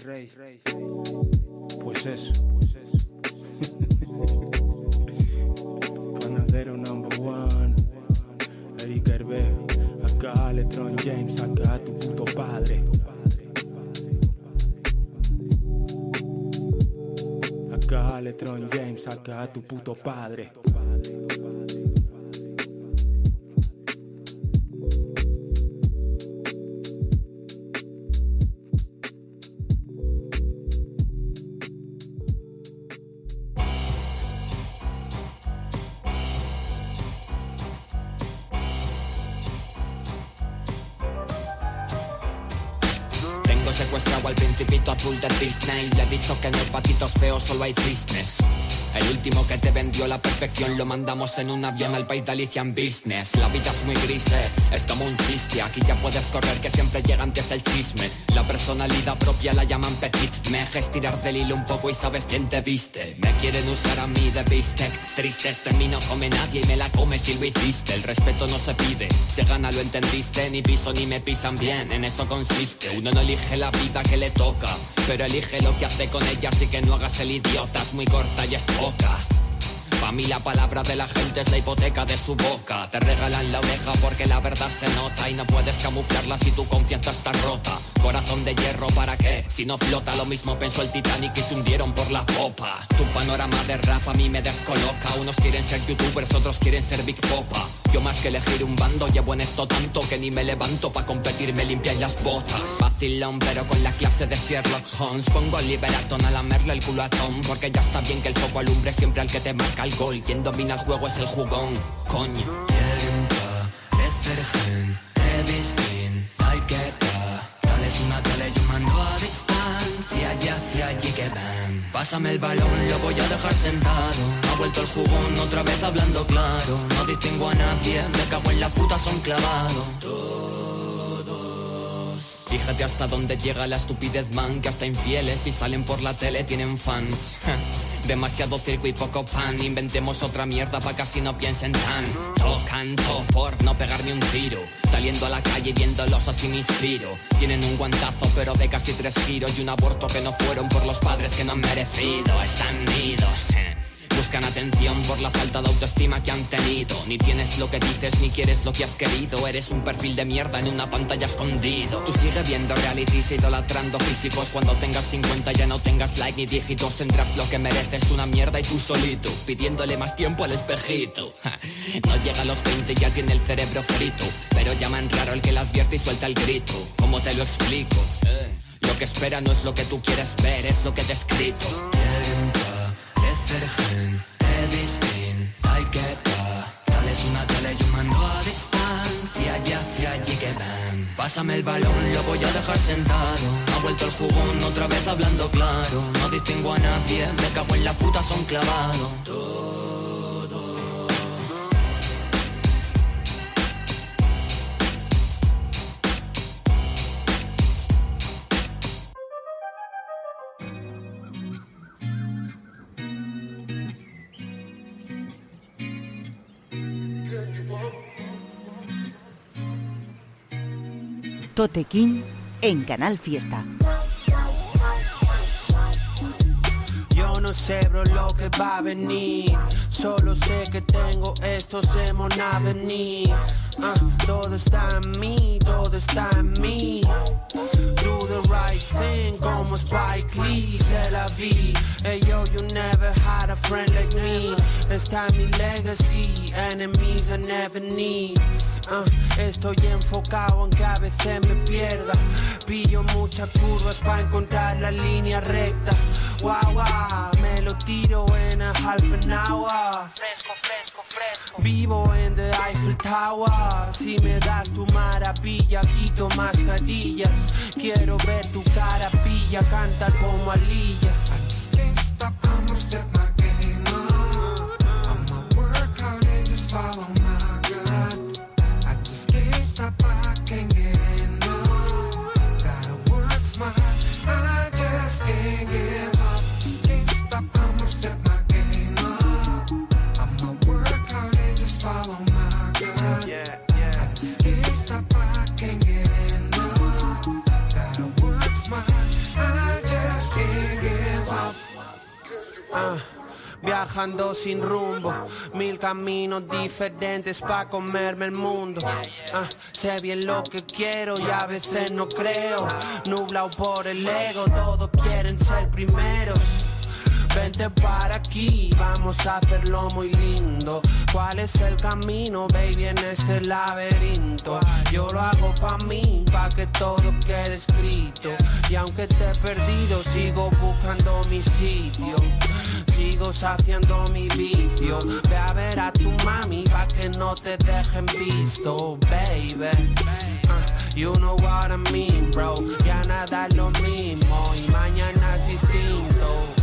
Pues eso. Panadero number one. Eric Hervé, acá Letron James, Acá Letron James, acá tu puto padre. Azul de Disney Le he dicho que en el patitos feos solo hay business el último que te vendió la perfección lo mandamos en un avión al país de Alicia en business. La vida es muy gris, eh, es como un chiste. Aquí ya puedes correr que siempre llega antes el chisme. La personalidad propia la llaman petit. Me dejes tirar del hilo un poco y sabes quién te viste. Me quieren usar a mí de bistec. Tristes en mí no come nadie y me la come si lo hiciste. El respeto no se pide, se gana, lo entendiste. Ni piso ni me pisan bien, en eso consiste. Uno no elige la vida que le toca, pero elige lo que hace con ella. Así que no hagas el idiota, es muy corta y es poca. Pa' mí la palabra de la gente es la hipoteca de su boca. Te regalan la oreja porque la verdad se nota Y no puedes camuflarla si tu confianza está rota. Corazón de hierro, ¿para qué? Si no flota lo mismo pensó el Titanic y se hundieron por la popa. Tu panorama de rap a mí me descoloca. Unos quieren ser youtubers, otros quieren ser Big Popa Yo más que elegir un bando llevo en esto tanto Que ni me levanto pa' competir, me limpian las botas. Vacilón pero con la clase de Sherlock Holmes. Pongo el liberatón a lamerle el culo a Tom Porque ya está bien que el foco alumbre siempre al que te marca el gol. Quien domina el juego es el jugón, coño Pásame el balón, lo voy a dejar sentado. Ha vuelto el jugón otra vez hablando claro. No distingo a nadie, me cago en la puta, son clavados Fíjate hasta dónde llega la estupidez man Que hasta infieles y salen por la tele tienen fans. Demasiado circo y poco pan Inventemos otra mierda pa' que así no piensen tan. Tocan todo por no pegarme un tiro Saliendo a la calle viéndolos así me inspiro. Tienen un guantazo pero de casi tres giros Y un aborto que no fueron por los padres que no han merecido Están nidos eh. Buscan atención por la falta de autoestima que han tenido. Ni tienes lo que dices ni quieres lo que has querido. Eres un perfil de mierda en una pantalla escondido. Tú sigue viendo realities idolatrando físicos. Cuando tengas 50 ya no tengas like ni dígitos. Tendrás lo que mereces, una mierda y tú solito. Pidiéndole más tiempo al espejito. No llega a los 20 ya tiene el cerebro frito. Pero llaman raro el que la advierte y suelta el grito. ¿Cómo te lo explico? Eh, Lo que espera no es lo que tú quieres ver, es lo que te he escrito Pásame el balón, lo voy a dejar sentado. Ha vuelto el jugón otra vez hablando claro. No distingo a nadie, me cago en la puta, son clavados Tote King en Canal Fiesta. Yo no sé, bro, lo que va a venir. Solo sé que tengo esto, se a venir. Ah, todo está en mí, todo está en mí. Do the right thing, como Spike Lee, se la vi. Hey yo, you never had a friend like me. Está mi legacy, enemies I never need. Ah, estoy enfocado aunque a veces me pierda. Pillo muchas curvas para encontrar la línea recta. Wow, wow, me lo tiro en a half an hour. Fresco, fresco, fresco. Vivo en the Eiffel Tower. Si me das tu maravilla, quito mascarillas. Quiero ver tu cara pilla, cantar como Alilla. I just can't stop, I'ma step my game up. I'ma work hard and just follow my Ah, viajando sin rumbo, mil caminos diferentes pa' comerme el mundo. Ah, sé bien lo que quiero y a veces no creo. Nublado por el ego, todos quieren ser primeros. Vente para aquí, vamos a hacerlo muy lindo. ¿Cuál es el camino, baby, en este laberinto? Yo lo hago pa' mí, pa' que todo quede escrito. Y aunque te perdido, sigo buscando mi sitio. Sigo saciando mi vicio. Ve a ver a tu mami, pa' que no te dejen visto, baby. Ah, you know what I mean, bro. Ya nada es lo mismo y mañana es distinto.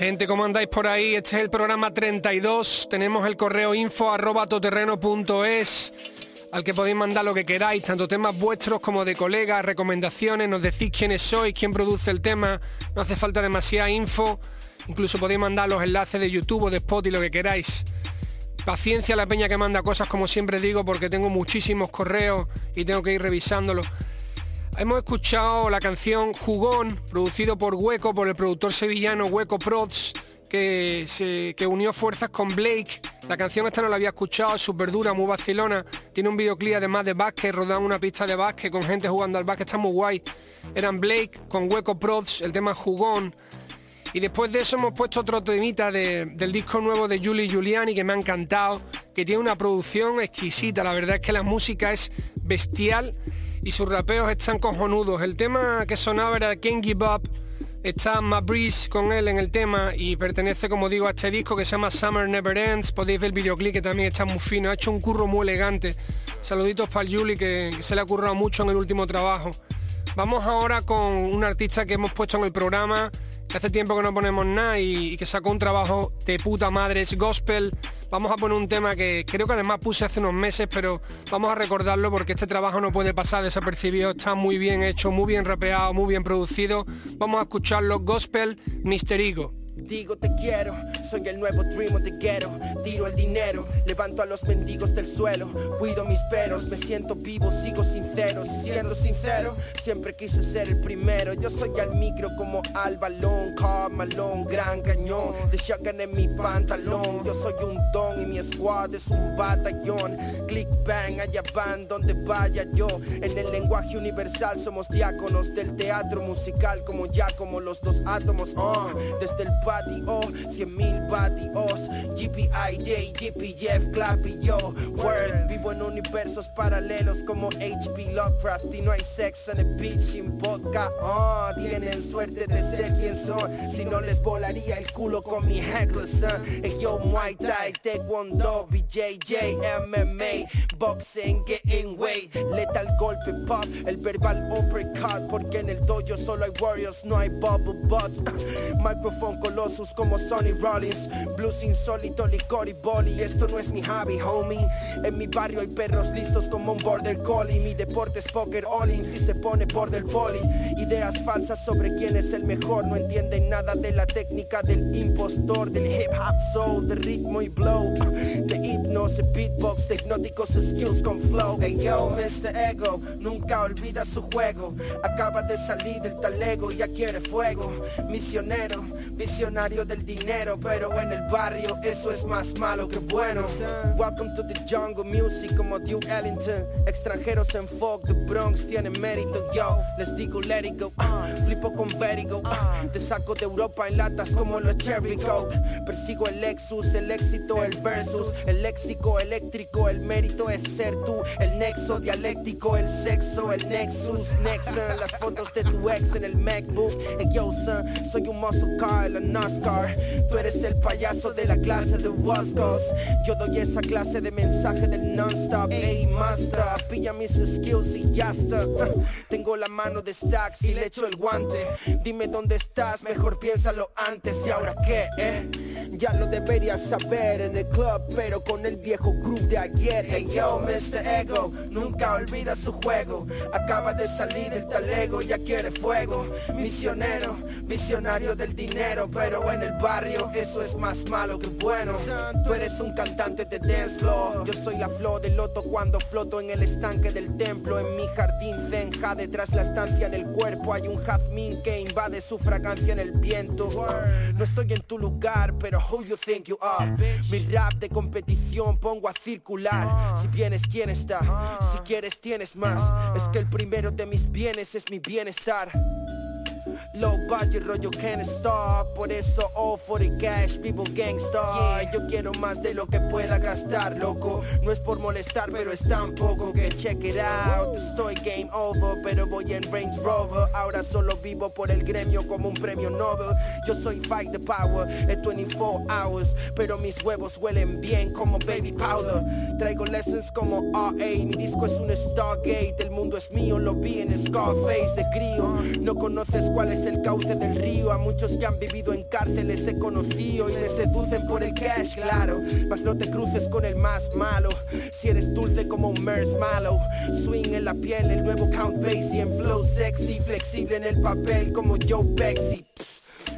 Gente, ¿cómo andáis por ahí? Este es el programa 32. Tenemos el correo info arroba toterreno.es al que podéis mandar lo que queráis, tanto temas vuestros como de colegas, recomendaciones, nos decís quiénes sois, quién produce el tema, no hace falta demasiada info, incluso podéis mandar los enlaces de YouTube o de Spotify, lo que queráis. Paciencia la peña que manda cosas como siempre digo porque tengo muchísimos correos y tengo que ir revisándolos. Hemos escuchado la canción Jugón, producido por Hueco, por el productor sevillano Hueco Prods, que, se, que unió fuerzas con Blake. La canción esta no la había escuchado, es súper dura, muy vacilona. Tiene un videoclip además de básquet, rodando una pista de básquet con gente jugando al básquet, está muy guay. Eran Blake con Hueco Prods, el tema Jugón. Y después de eso hemos puesto otro temita de- del disco nuevo de Julie Giuliani que me ha encantado, que tiene una producción exquisita. La verdad es que la música es bestial y sus rapeos están cojonudos. El tema que sonaba era Can't Give Up. Está Matt Breeze con él en el tema y pertenece, como digo, a este disco que se llama Summer Never Ends. Podéis ver el videoclip que también está muy fino. Ha hecho un curro muy elegante. Saluditos para el Julie que, se le ha currado mucho en el último trabajo. Vamos ahora con un artista que hemos puesto en el programa, que hace tiempo que no ponemos nada y que sacó un trabajo de puta madre, es gospel. Vamos a poner un tema que creo que además puse hace unos meses, pero vamos a recordarlo porque este trabajo no puede pasar desapercibido. Está muy bien hecho, muy bien rapeado, muy bien producido. Vamos a escucharlo, gospel, Mister Ego. Digo te quiero, soy el nuevo dream of the ghetto Tiro el dinero, levanto a los mendigos del suelo. Cuido mis peros, me siento vivo, sigo sincero. Siendo sincero, siempre quise ser el primero. Yo soy al micro como al balón Carl gran cañón. De shotgun en mi pantalón Yo soy un don y mi squad es un batallón. Click bang, allá van donde vaya yo. En el lenguaje universal somos diáconos Del teatro musical como ya como los dos átomos. Uh, Desde el patio, cien mil vatios. GPIJ, GPF, Clappy, yo. Word, vivo en universos paralelos como HP Lovecraft y no hay sexo en el beach sin vodka. Oh, tienen suerte de ser quien son. Si no les volaría el culo con mi heckler, son. En yo, Muay Thai, Taekwondo, BJJ, MMA, boxing, getting weight. Letal golpe pop, el verbal uppercut. Porque en el dojo solo hay warriors, no hay bubble butts. Microphone Colossus como Sonny Rollins. Blues insólito, licor y boli. Esto no es mi hobby, homie. En mi barrio hay perros listos como un border collie. Mi deporte es poker all-in si se pone por del poli. Ideas falsas sobre quién es el mejor. No entienden nada de la técnica del impostor, del hip hop soul, de ritmo y blow. De hipnosis, beatbox, de hipnóticos skills con flow. Hey yo, Mr. Ego, nunca olvida su juego. Acaba de salir del talego, ya quiere fuego. Misionero, visionario del dinero, pero en el barrio eso es más malo que bueno. Welcome to the jungle music como Duke Ellington. Extranjeros en folk, the Bronx tienen mérito, yo. Les digo let it go, flipo con verigo. ah. Te saco de Europa en latas como los Cherry Coke. Persigo el Lexus, el éxito, el versus. El léxico eléctrico, el mérito es ser tú. El nexo dialéctico, el sexo, el nexus. Nexon, las fotos de tu ex en el MacBook. Yo, son, soy un muscle car NASCAR. Tú eres el payaso de la clase de Wascos. Yo doy esa clase de mensaje del non-stop. Ey, master, pilla mis skills y ya está. Tengo la mano de stacks y le echo el guante. Dime dónde estás, mejor piénsalo antes. ¿Y ahora qué, eh? Ya lo deberías saber en el club, pero con el viejo groove de ayer. Hey yo, Mr. Ego, nunca olvida su juego. Acaba de salir del talego, ya quiere fuego. Misionero, visionario del dinero, pero en el barrio eso es más malo que bueno. Tú eres un cantante de dance floor. Yo soy la flor del loto cuando floto en el estanque del templo. En mi jardín zenja, detrás la estancia en el cuerpo hay un jazmín que invade su fragancia en el viento. No estoy en tu lugar, pero who you think you are? Mi rap de competición pongo a circular. Si vienes, ¿quién está? Si quieres, tienes más. Es que el primero de mis bienes es mi bienestar. Low budget rollo can't stop. Por eso all for the cash, people gangsta. Yo quiero más de lo que pueda gastar, loco. No es por molestar, pero es tan poco que check it out. Estoy game over, pero voy en Range Rover. Ahora solo vivo por el gremio como un premio Nobel. Yo soy fight the power, es 24 hours. Pero mis huevos huelen bien como baby powder. Traigo lessons como RA Mi disco es un Stargate. El mundo es mío, lo vi en Scarface de crío. No conoces cuál es el cauce del río. A muchos que han vivido en cárceles he conocido Y me seducen por el cash, claro. Mas no te cruces con el más malo. Si eres dulce como un marshmallow Swing en la piel, el nuevo Count Basie En flow sexy, flexible en el papel como Joe Pesci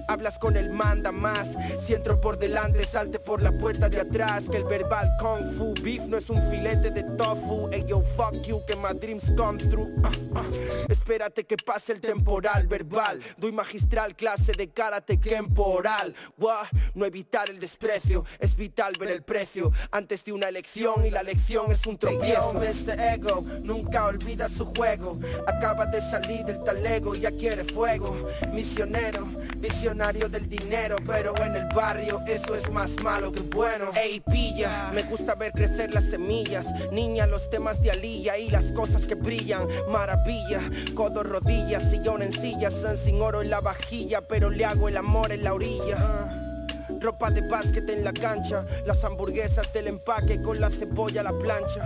Hablas con el manda más Si entro por delante salte por la puerta de atrás. Que el verbal kung fu Beef no es un filete de tofu. Ey yo fuck you que my dreams come true. Ah, ah. Espérate que pase el temporal verbal. Doy magistral clase de karate temporal. Wah, No evitar el desprecio. Es vital ver el precio Antes de una elección. Y la lección es un tropiezo. Mr. Ego Nunca olvida su juego. Acaba de salir del talego Ya quiere fuego. Misionero Visionario del dinero, pero en el barrio eso es más malo que bueno. Ey, pilla, me gusta ver crecer las semillas. Niña, los temas de alilla y las cosas que brillan. Maravilla, codo, rodillas, sillón en sillas, sin oro en la vajilla, pero le hago el amor en la orilla. Ropa de básquet en la cancha, las hamburguesas del empaque con la cebolla a la plancha.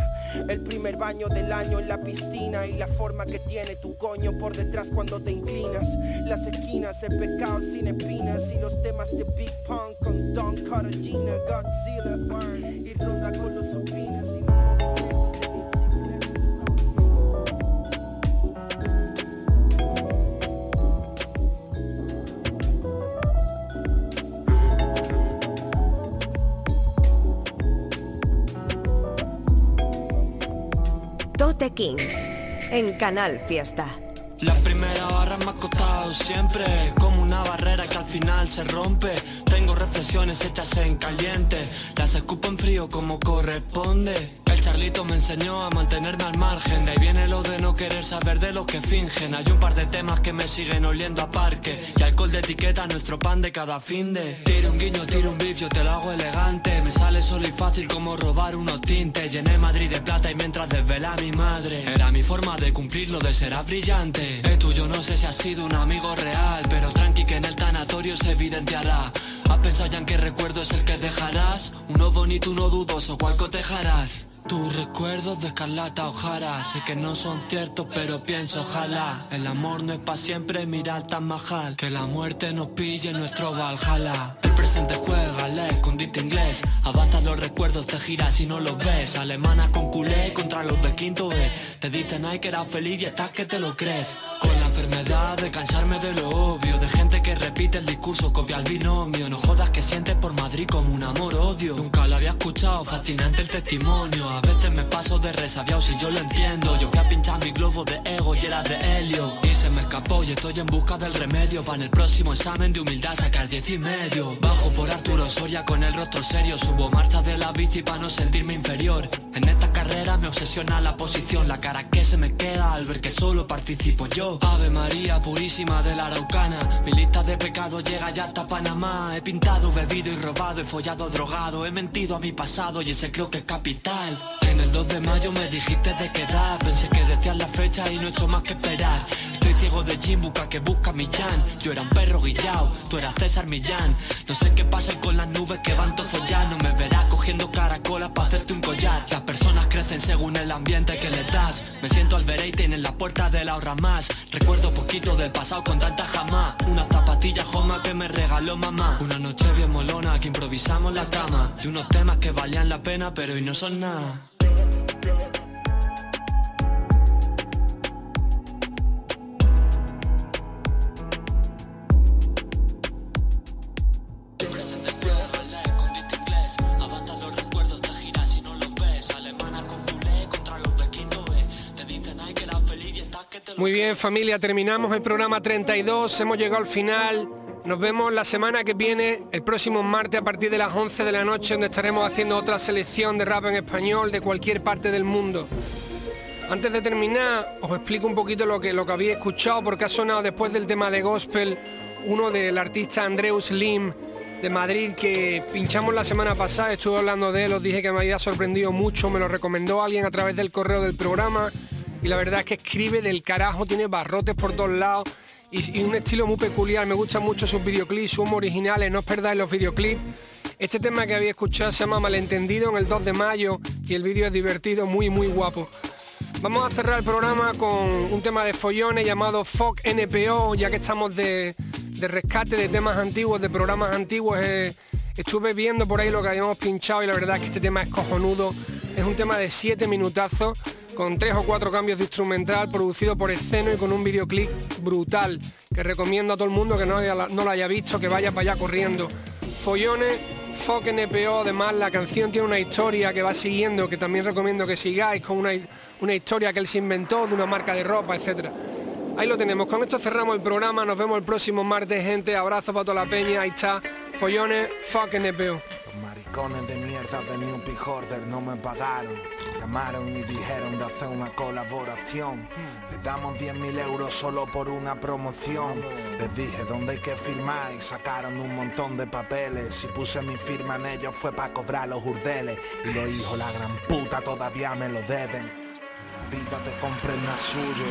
El primer baño del año en la piscina y la forma que tiene tu coño por detrás cuando te inclinas. Las esquinas, el pecado sin espinas y los temas de Big Punk con Don Carolina, Godzilla, Burn y ronda con los supinas. King en Canal Fiesta. La primera barra me ha costado siempre Como una barrera que al final se rompe Tengo reflexiones hechas en caliente Las escupo en frío como corresponde El charlito me enseñó a mantenerme al margen De ahí viene lo de no querer saber de los que fingen. Hay un par de temas que me siguen oliendo a parque. Y alcohol de etiqueta, nuestro pan de cada fin de. Tiro un guiño, tiro un beef, yo te lo hago elegante. Me sale solo y fácil como robar unos tintes. Llené Madrid de plata y mientras desvela mi madre. Era mi forma de cumplir lo de ser brillante. Es tuyo, no sé si has sido un amigo real. Pero tranqui que en el tanatorio se evidenciará. ¿Has pensado ya en qué recuerdo es el que dejarás? Uno bonito, uno dudoso, ¿cuál cotejarás? Tus recuerdos de escarlata ojara. Sé que no son ciertos pero pienso ojalá. El amor no es para siempre mira tan majal. Que la muerte nos pille nuestro Valhalla. El presente fue galés con dite inglés. Avanzan los recuerdos te giras y no los ves. Alemana con culé contra los de quinto E. Te dicen ay que era feliz y estás que te lo crees Con la enfermedad de cansarme de lo obvio De gente que repite el discurso copia el binomio. No jodas que sientes por Madrid como un amor odio. Nunca lo había escuchado, fascinante el testimonio. A veces me paso de resabiado si yo lo entiendo. Yo fui a pinchar mi globo de ego y era de helio. Y se me escapó y estoy en busca del remedio. Para en el próximo examen de humildad sacar diez y medio. Bajo por Arturo Soria con el rostro serio. Subo marcha de la bici para no sentirme inferior. En esta carrera me obsesiona la posición La cara que se me queda al ver que solo participo yo María purísima de la Araucana. Mi lista de pecados llega ya hasta Panamá. He pintado, bebido y robado, he follado, drogado. He mentido a mi pasado y ese creo que es capital. En el 2 de mayo me dijiste de quedar Pensé que decías la fecha y no he hecho más que esperar Estoy ciego de Jimbuca que busca mi Jan Yo era un perro guillao, tú eras César Millán. No sé qué pasa con las nubes que van todos ya. No me verás cogiendo caracolas para hacerte un collar. Las personas crecen según el ambiente que les das. Me siento al vereiten en la puerta de la ahorra más. Recuerdo poquito del pasado con tanta jamás Una zapatilla joma que me regaló mamá. Una noche bien molona que improvisamos la cama. Y unos temas que valían la pena pero hoy no son nada Muy bien familia, terminamos el programa 32, hemos llegado al final. Nos vemos la semana que viene, el próximo martes a partir de las 11 de la noche, donde estaremos haciendo otra selección de rap en español de cualquier parte del mundo. Antes de terminar, os explico un poquito lo que, lo que habéis escuchado, porque ha sonado después del tema de gospel, uno del artista Andreus Lim de Madrid, que pinchamos la semana pasada, estuve hablando de él, os dije que me había sorprendido mucho, me lo recomendó alguien a través del correo del programa, y la verdad es que escribe del carajo, tiene barrotes por todos lados y, un estilo muy peculiar. Me gustan mucho sus videoclips, son originales, no os perdáis los videoclips. Este tema que había escuchado se llama Malentendido en el 2 de mayo y el vídeo es divertido, muy muy guapo. Vamos a cerrar el programa con un tema de follones llamado Foc NPO, ya que estamos de, rescate de temas antiguos, de programas antiguos. Eh, estuve viendo por ahí lo que habíamos pinchado y la verdad es que este tema es cojonudo. Es un tema de 7 minutazos con tres o cuatro cambios de instrumental, producido por Esceno y con un videoclip brutal, que recomiendo a todo el mundo que no, no lo haya visto, que vaya para allá corriendo. Follones, Foc NPO, además la canción tiene una historia que va siguiendo, que también recomiendo que sigáis, con una, una historia que él se inventó de una marca de ropa, etcétera. Ahí lo tenemos, con esto cerramos el programa, nos vemos el próximo martes, gente, abrazo para toda la peña, ahí está, Follones, Fuck NPO. Maricones de mierda de New Order no me pagaron llamaron y dijeron de hacer una colaboración. Les damos 10.000 euros solo por una promoción. Les dije dónde hay que firmar y sacaron un montón de papeles. Si puse mi firma en ellos fue para cobrar los urdeles. Y los hijos, la gran puta, todavía me lo deben vida te comprenda suyo.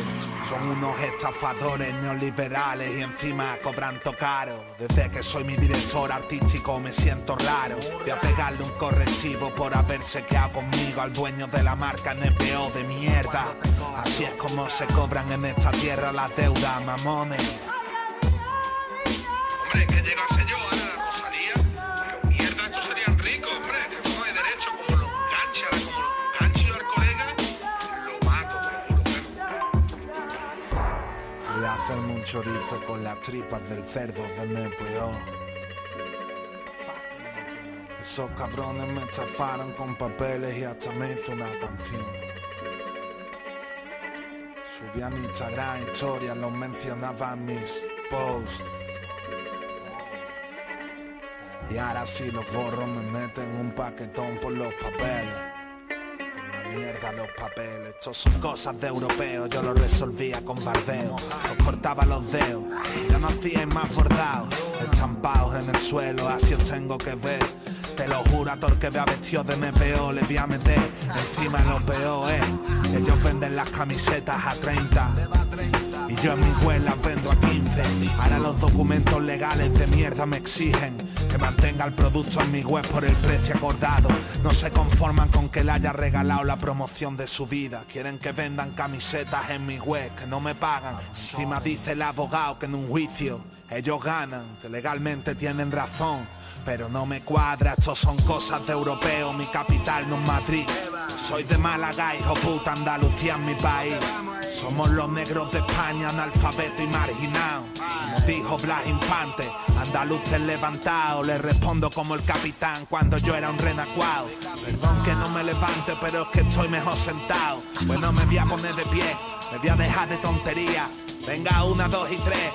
Son unos estafadores neoliberales y encima cobran caro. Desde que soy mi director artístico me siento raro. Voy a pegarle un correctivo por haberse quedado conmigo al dueño de la marca NPO de mierda. Así es como se cobran en esta tierra las deudas, mamones. Hombre, que llegase yo chorizo con las tripas del cerdo de NPO. Esos cabrones me estafaron con papeles y hasta me hizo una canción. Subí a mi Instagram historias, los mencionaba en mis posts. Y ahora si los borro me meten un paquetón por los papeles. Mierda los papeles. Estos son cosas de europeos, yo lo resolvía con bardeo. Os cortaba los dedos, ya no hacíais más bordados. Estampados en el suelo, así os tengo que ver. Te lo juro a que vea vestido de MPO le voy a meter encima lo peor que ellos venden las camisetas a 30 y yo en mis web las vendo a 15 Ahora los documentos legales de mierda me exigen Que mantenga el producto en mi web por el precio acordado. No se conforman con que le haya regalado la promoción de su vida. Quieren que vendan camisetas en mi web que no me pagan. Encima dice el abogado que en un juicio ellos ganan Que legalmente tienen razón. Pero no me cuadra, estos son cosas de europeo, mi capital no es Madrid. Soy de Málaga, hijo puta, Andalucía en mi país. Somos los negros de España, analfabeto y marginado. Como dijo Blas Infante, andaluces levantados. Le respondo como el capitán cuando yo era un renacuado. Perdón que no me levante, pero es que estoy mejor sentado. Bueno, me voy a poner de pie, me voy a dejar de tontería. Venga, una, dos y tres.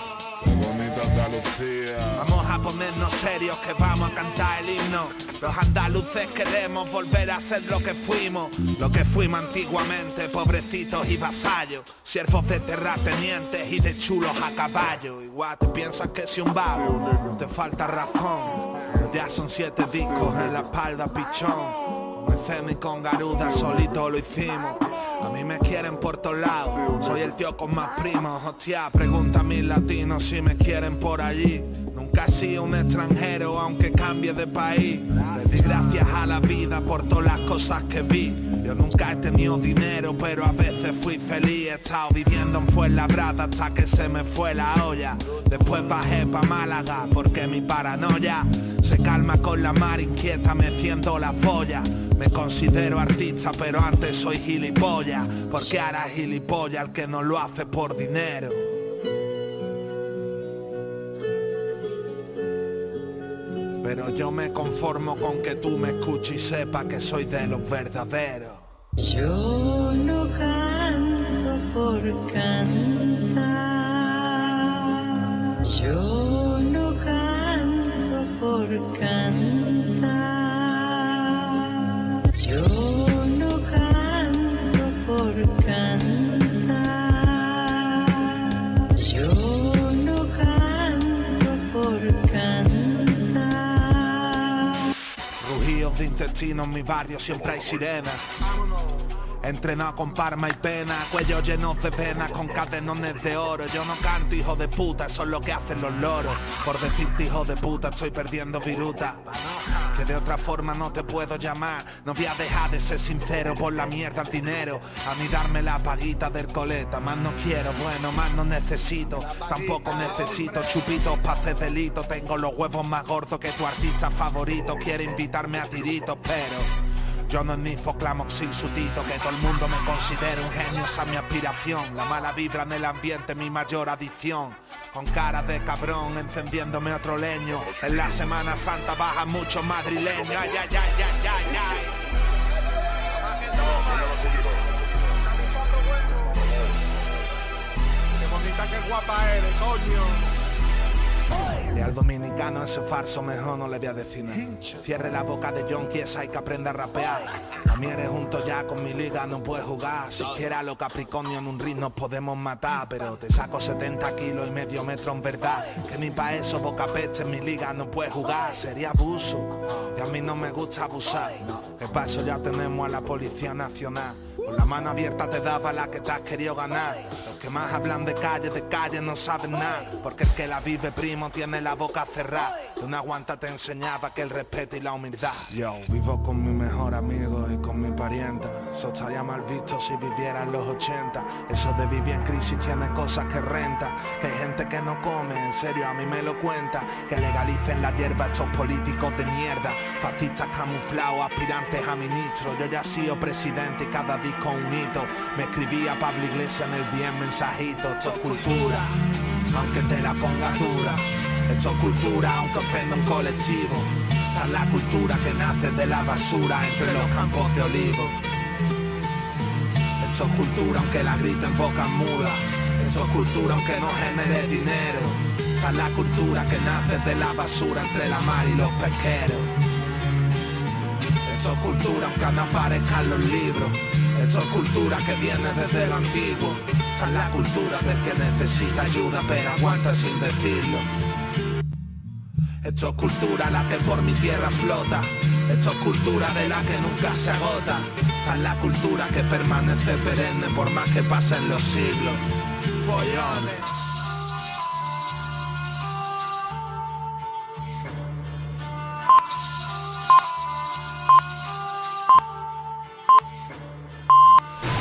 Vamos a ponernos serios que vamos a cantar el himno. Los andaluces queremos volver a ser lo que fuimos, lo que fuimos antiguamente, pobrecitos y vasallos, siervos de terratenientes y de chulos a caballo. Igual te piensas que si un vago te falta razón, ya son siete discos en la espalda pichón. Con escena y con Garuda solito lo hicimos. A mí me quieren por todos lados. Soy el tío con más primos. Hostia, pregunta a mis latinos si me quieren por allí. Nunca he sido un extranjero aunque cambie de país. Le di gracias a la vida por todas las cosas que vi. Yo nunca he tenido dinero, pero a veces fui feliz. He estado viviendo en Fuenlabrada hasta que se me fue la olla. Después bajé pa' Málaga porque mi paranoia se calma con la mar inquieta meciendo la polla. Me considero artista, pero antes soy gilipollas. Porque es gilipollas el que no lo hace por dinero. Pero yo me conformo con que tú me escuches y sepas que soy de los verdaderos. Yo no canto por cantar. Yo no canto por cantar. Yo Rugidos de intestino en mi barrio siempre hay sirenas. Entrenado con parma y pena, cuello llenos de venas con cadenones de oro. Yo no canto, hijo de puta, eso es lo que hacen los loros. Por decirte hijo de puta, estoy perdiendo viruta. Que de otra forma no te puedo llamar. No voy a dejar de ser sincero por la mierda el dinero. A mí darme la paguita del coleta, más no quiero, bueno, más no necesito. Tampoco necesito chupitos para hacer delito. Tengo los huevos más gordos que tu artista favorito. Quiere invitarme a tiritos, pero. Yo no ni foclamoxil sutito, que todo el mundo me considere un genio, esa es mi aspiración. La mala vibra en el ambiente, mi mayor adicción. Con cara de cabrón, encendiéndome otro leño. En la Semana Santa bajan muchos madrileños. Ay, ay, ay, ay, ay, ay. Qué bonita, qué guapa eres, coño. Y al dominicano ese farso mejor no le voy a decir nada. Cierre la boca de John esa hay que aprender a rapear. A mí eres junto ya con mi liga, no puedes jugar. Si quieres los Capricornio en un ring nos podemos matar. Pero te saco 70 kilos y medio metro en verdad. Que ni pa' eso boca peste en mi liga no puedes jugar. Sería abuso. Y a mí no me gusta abusar. Que para eso ya tenemos a la Policía Nacional. Con la mano abierta te daba la que te has querido ganar. Los que más hablan de calle, de calle no saben nada. Porque el que la vive primo tiene la boca cerrada. De una guanta te enseñaba que el respeto y la humildad. Yo vivo con mi mejor amigo y con mi parienta. Eso estaría mal visto si viviera en los 80. Eso de vivir en crisis tiene cosas que renta. Que hay gente que no come, en serio a mí me lo cuenta. Que legalicen la hierba estos políticos de mierda. Fascistas camuflados, aspirantes a ministro. Yo ya he sido presidente y cada disco un hito. Me escribía Pablo Iglesias en el bien mensajito. Esto es cultura, aunque te la ponga dura. Esto es cultura, aunque ofenda un colectivo. Esta es la cultura que nace de la basura entre los campos de olivo. Es cultura, aunque la griten boca muda. Es cultura, aunque no genere dinero. Esta es la cultura que nace de la basura entre la mar y los pesqueros. Es cultura, aunque no aparezcan los libros. Es cultura que viene desde lo antiguo. Esta es la cultura del que necesita ayuda, pero aguanta sin decirlo. Es cultura la que por mi tierra flota. Es cultura de la que nunca se agota. Esta es la cultura que permanece perenne por más que pasen los siglos. Follones.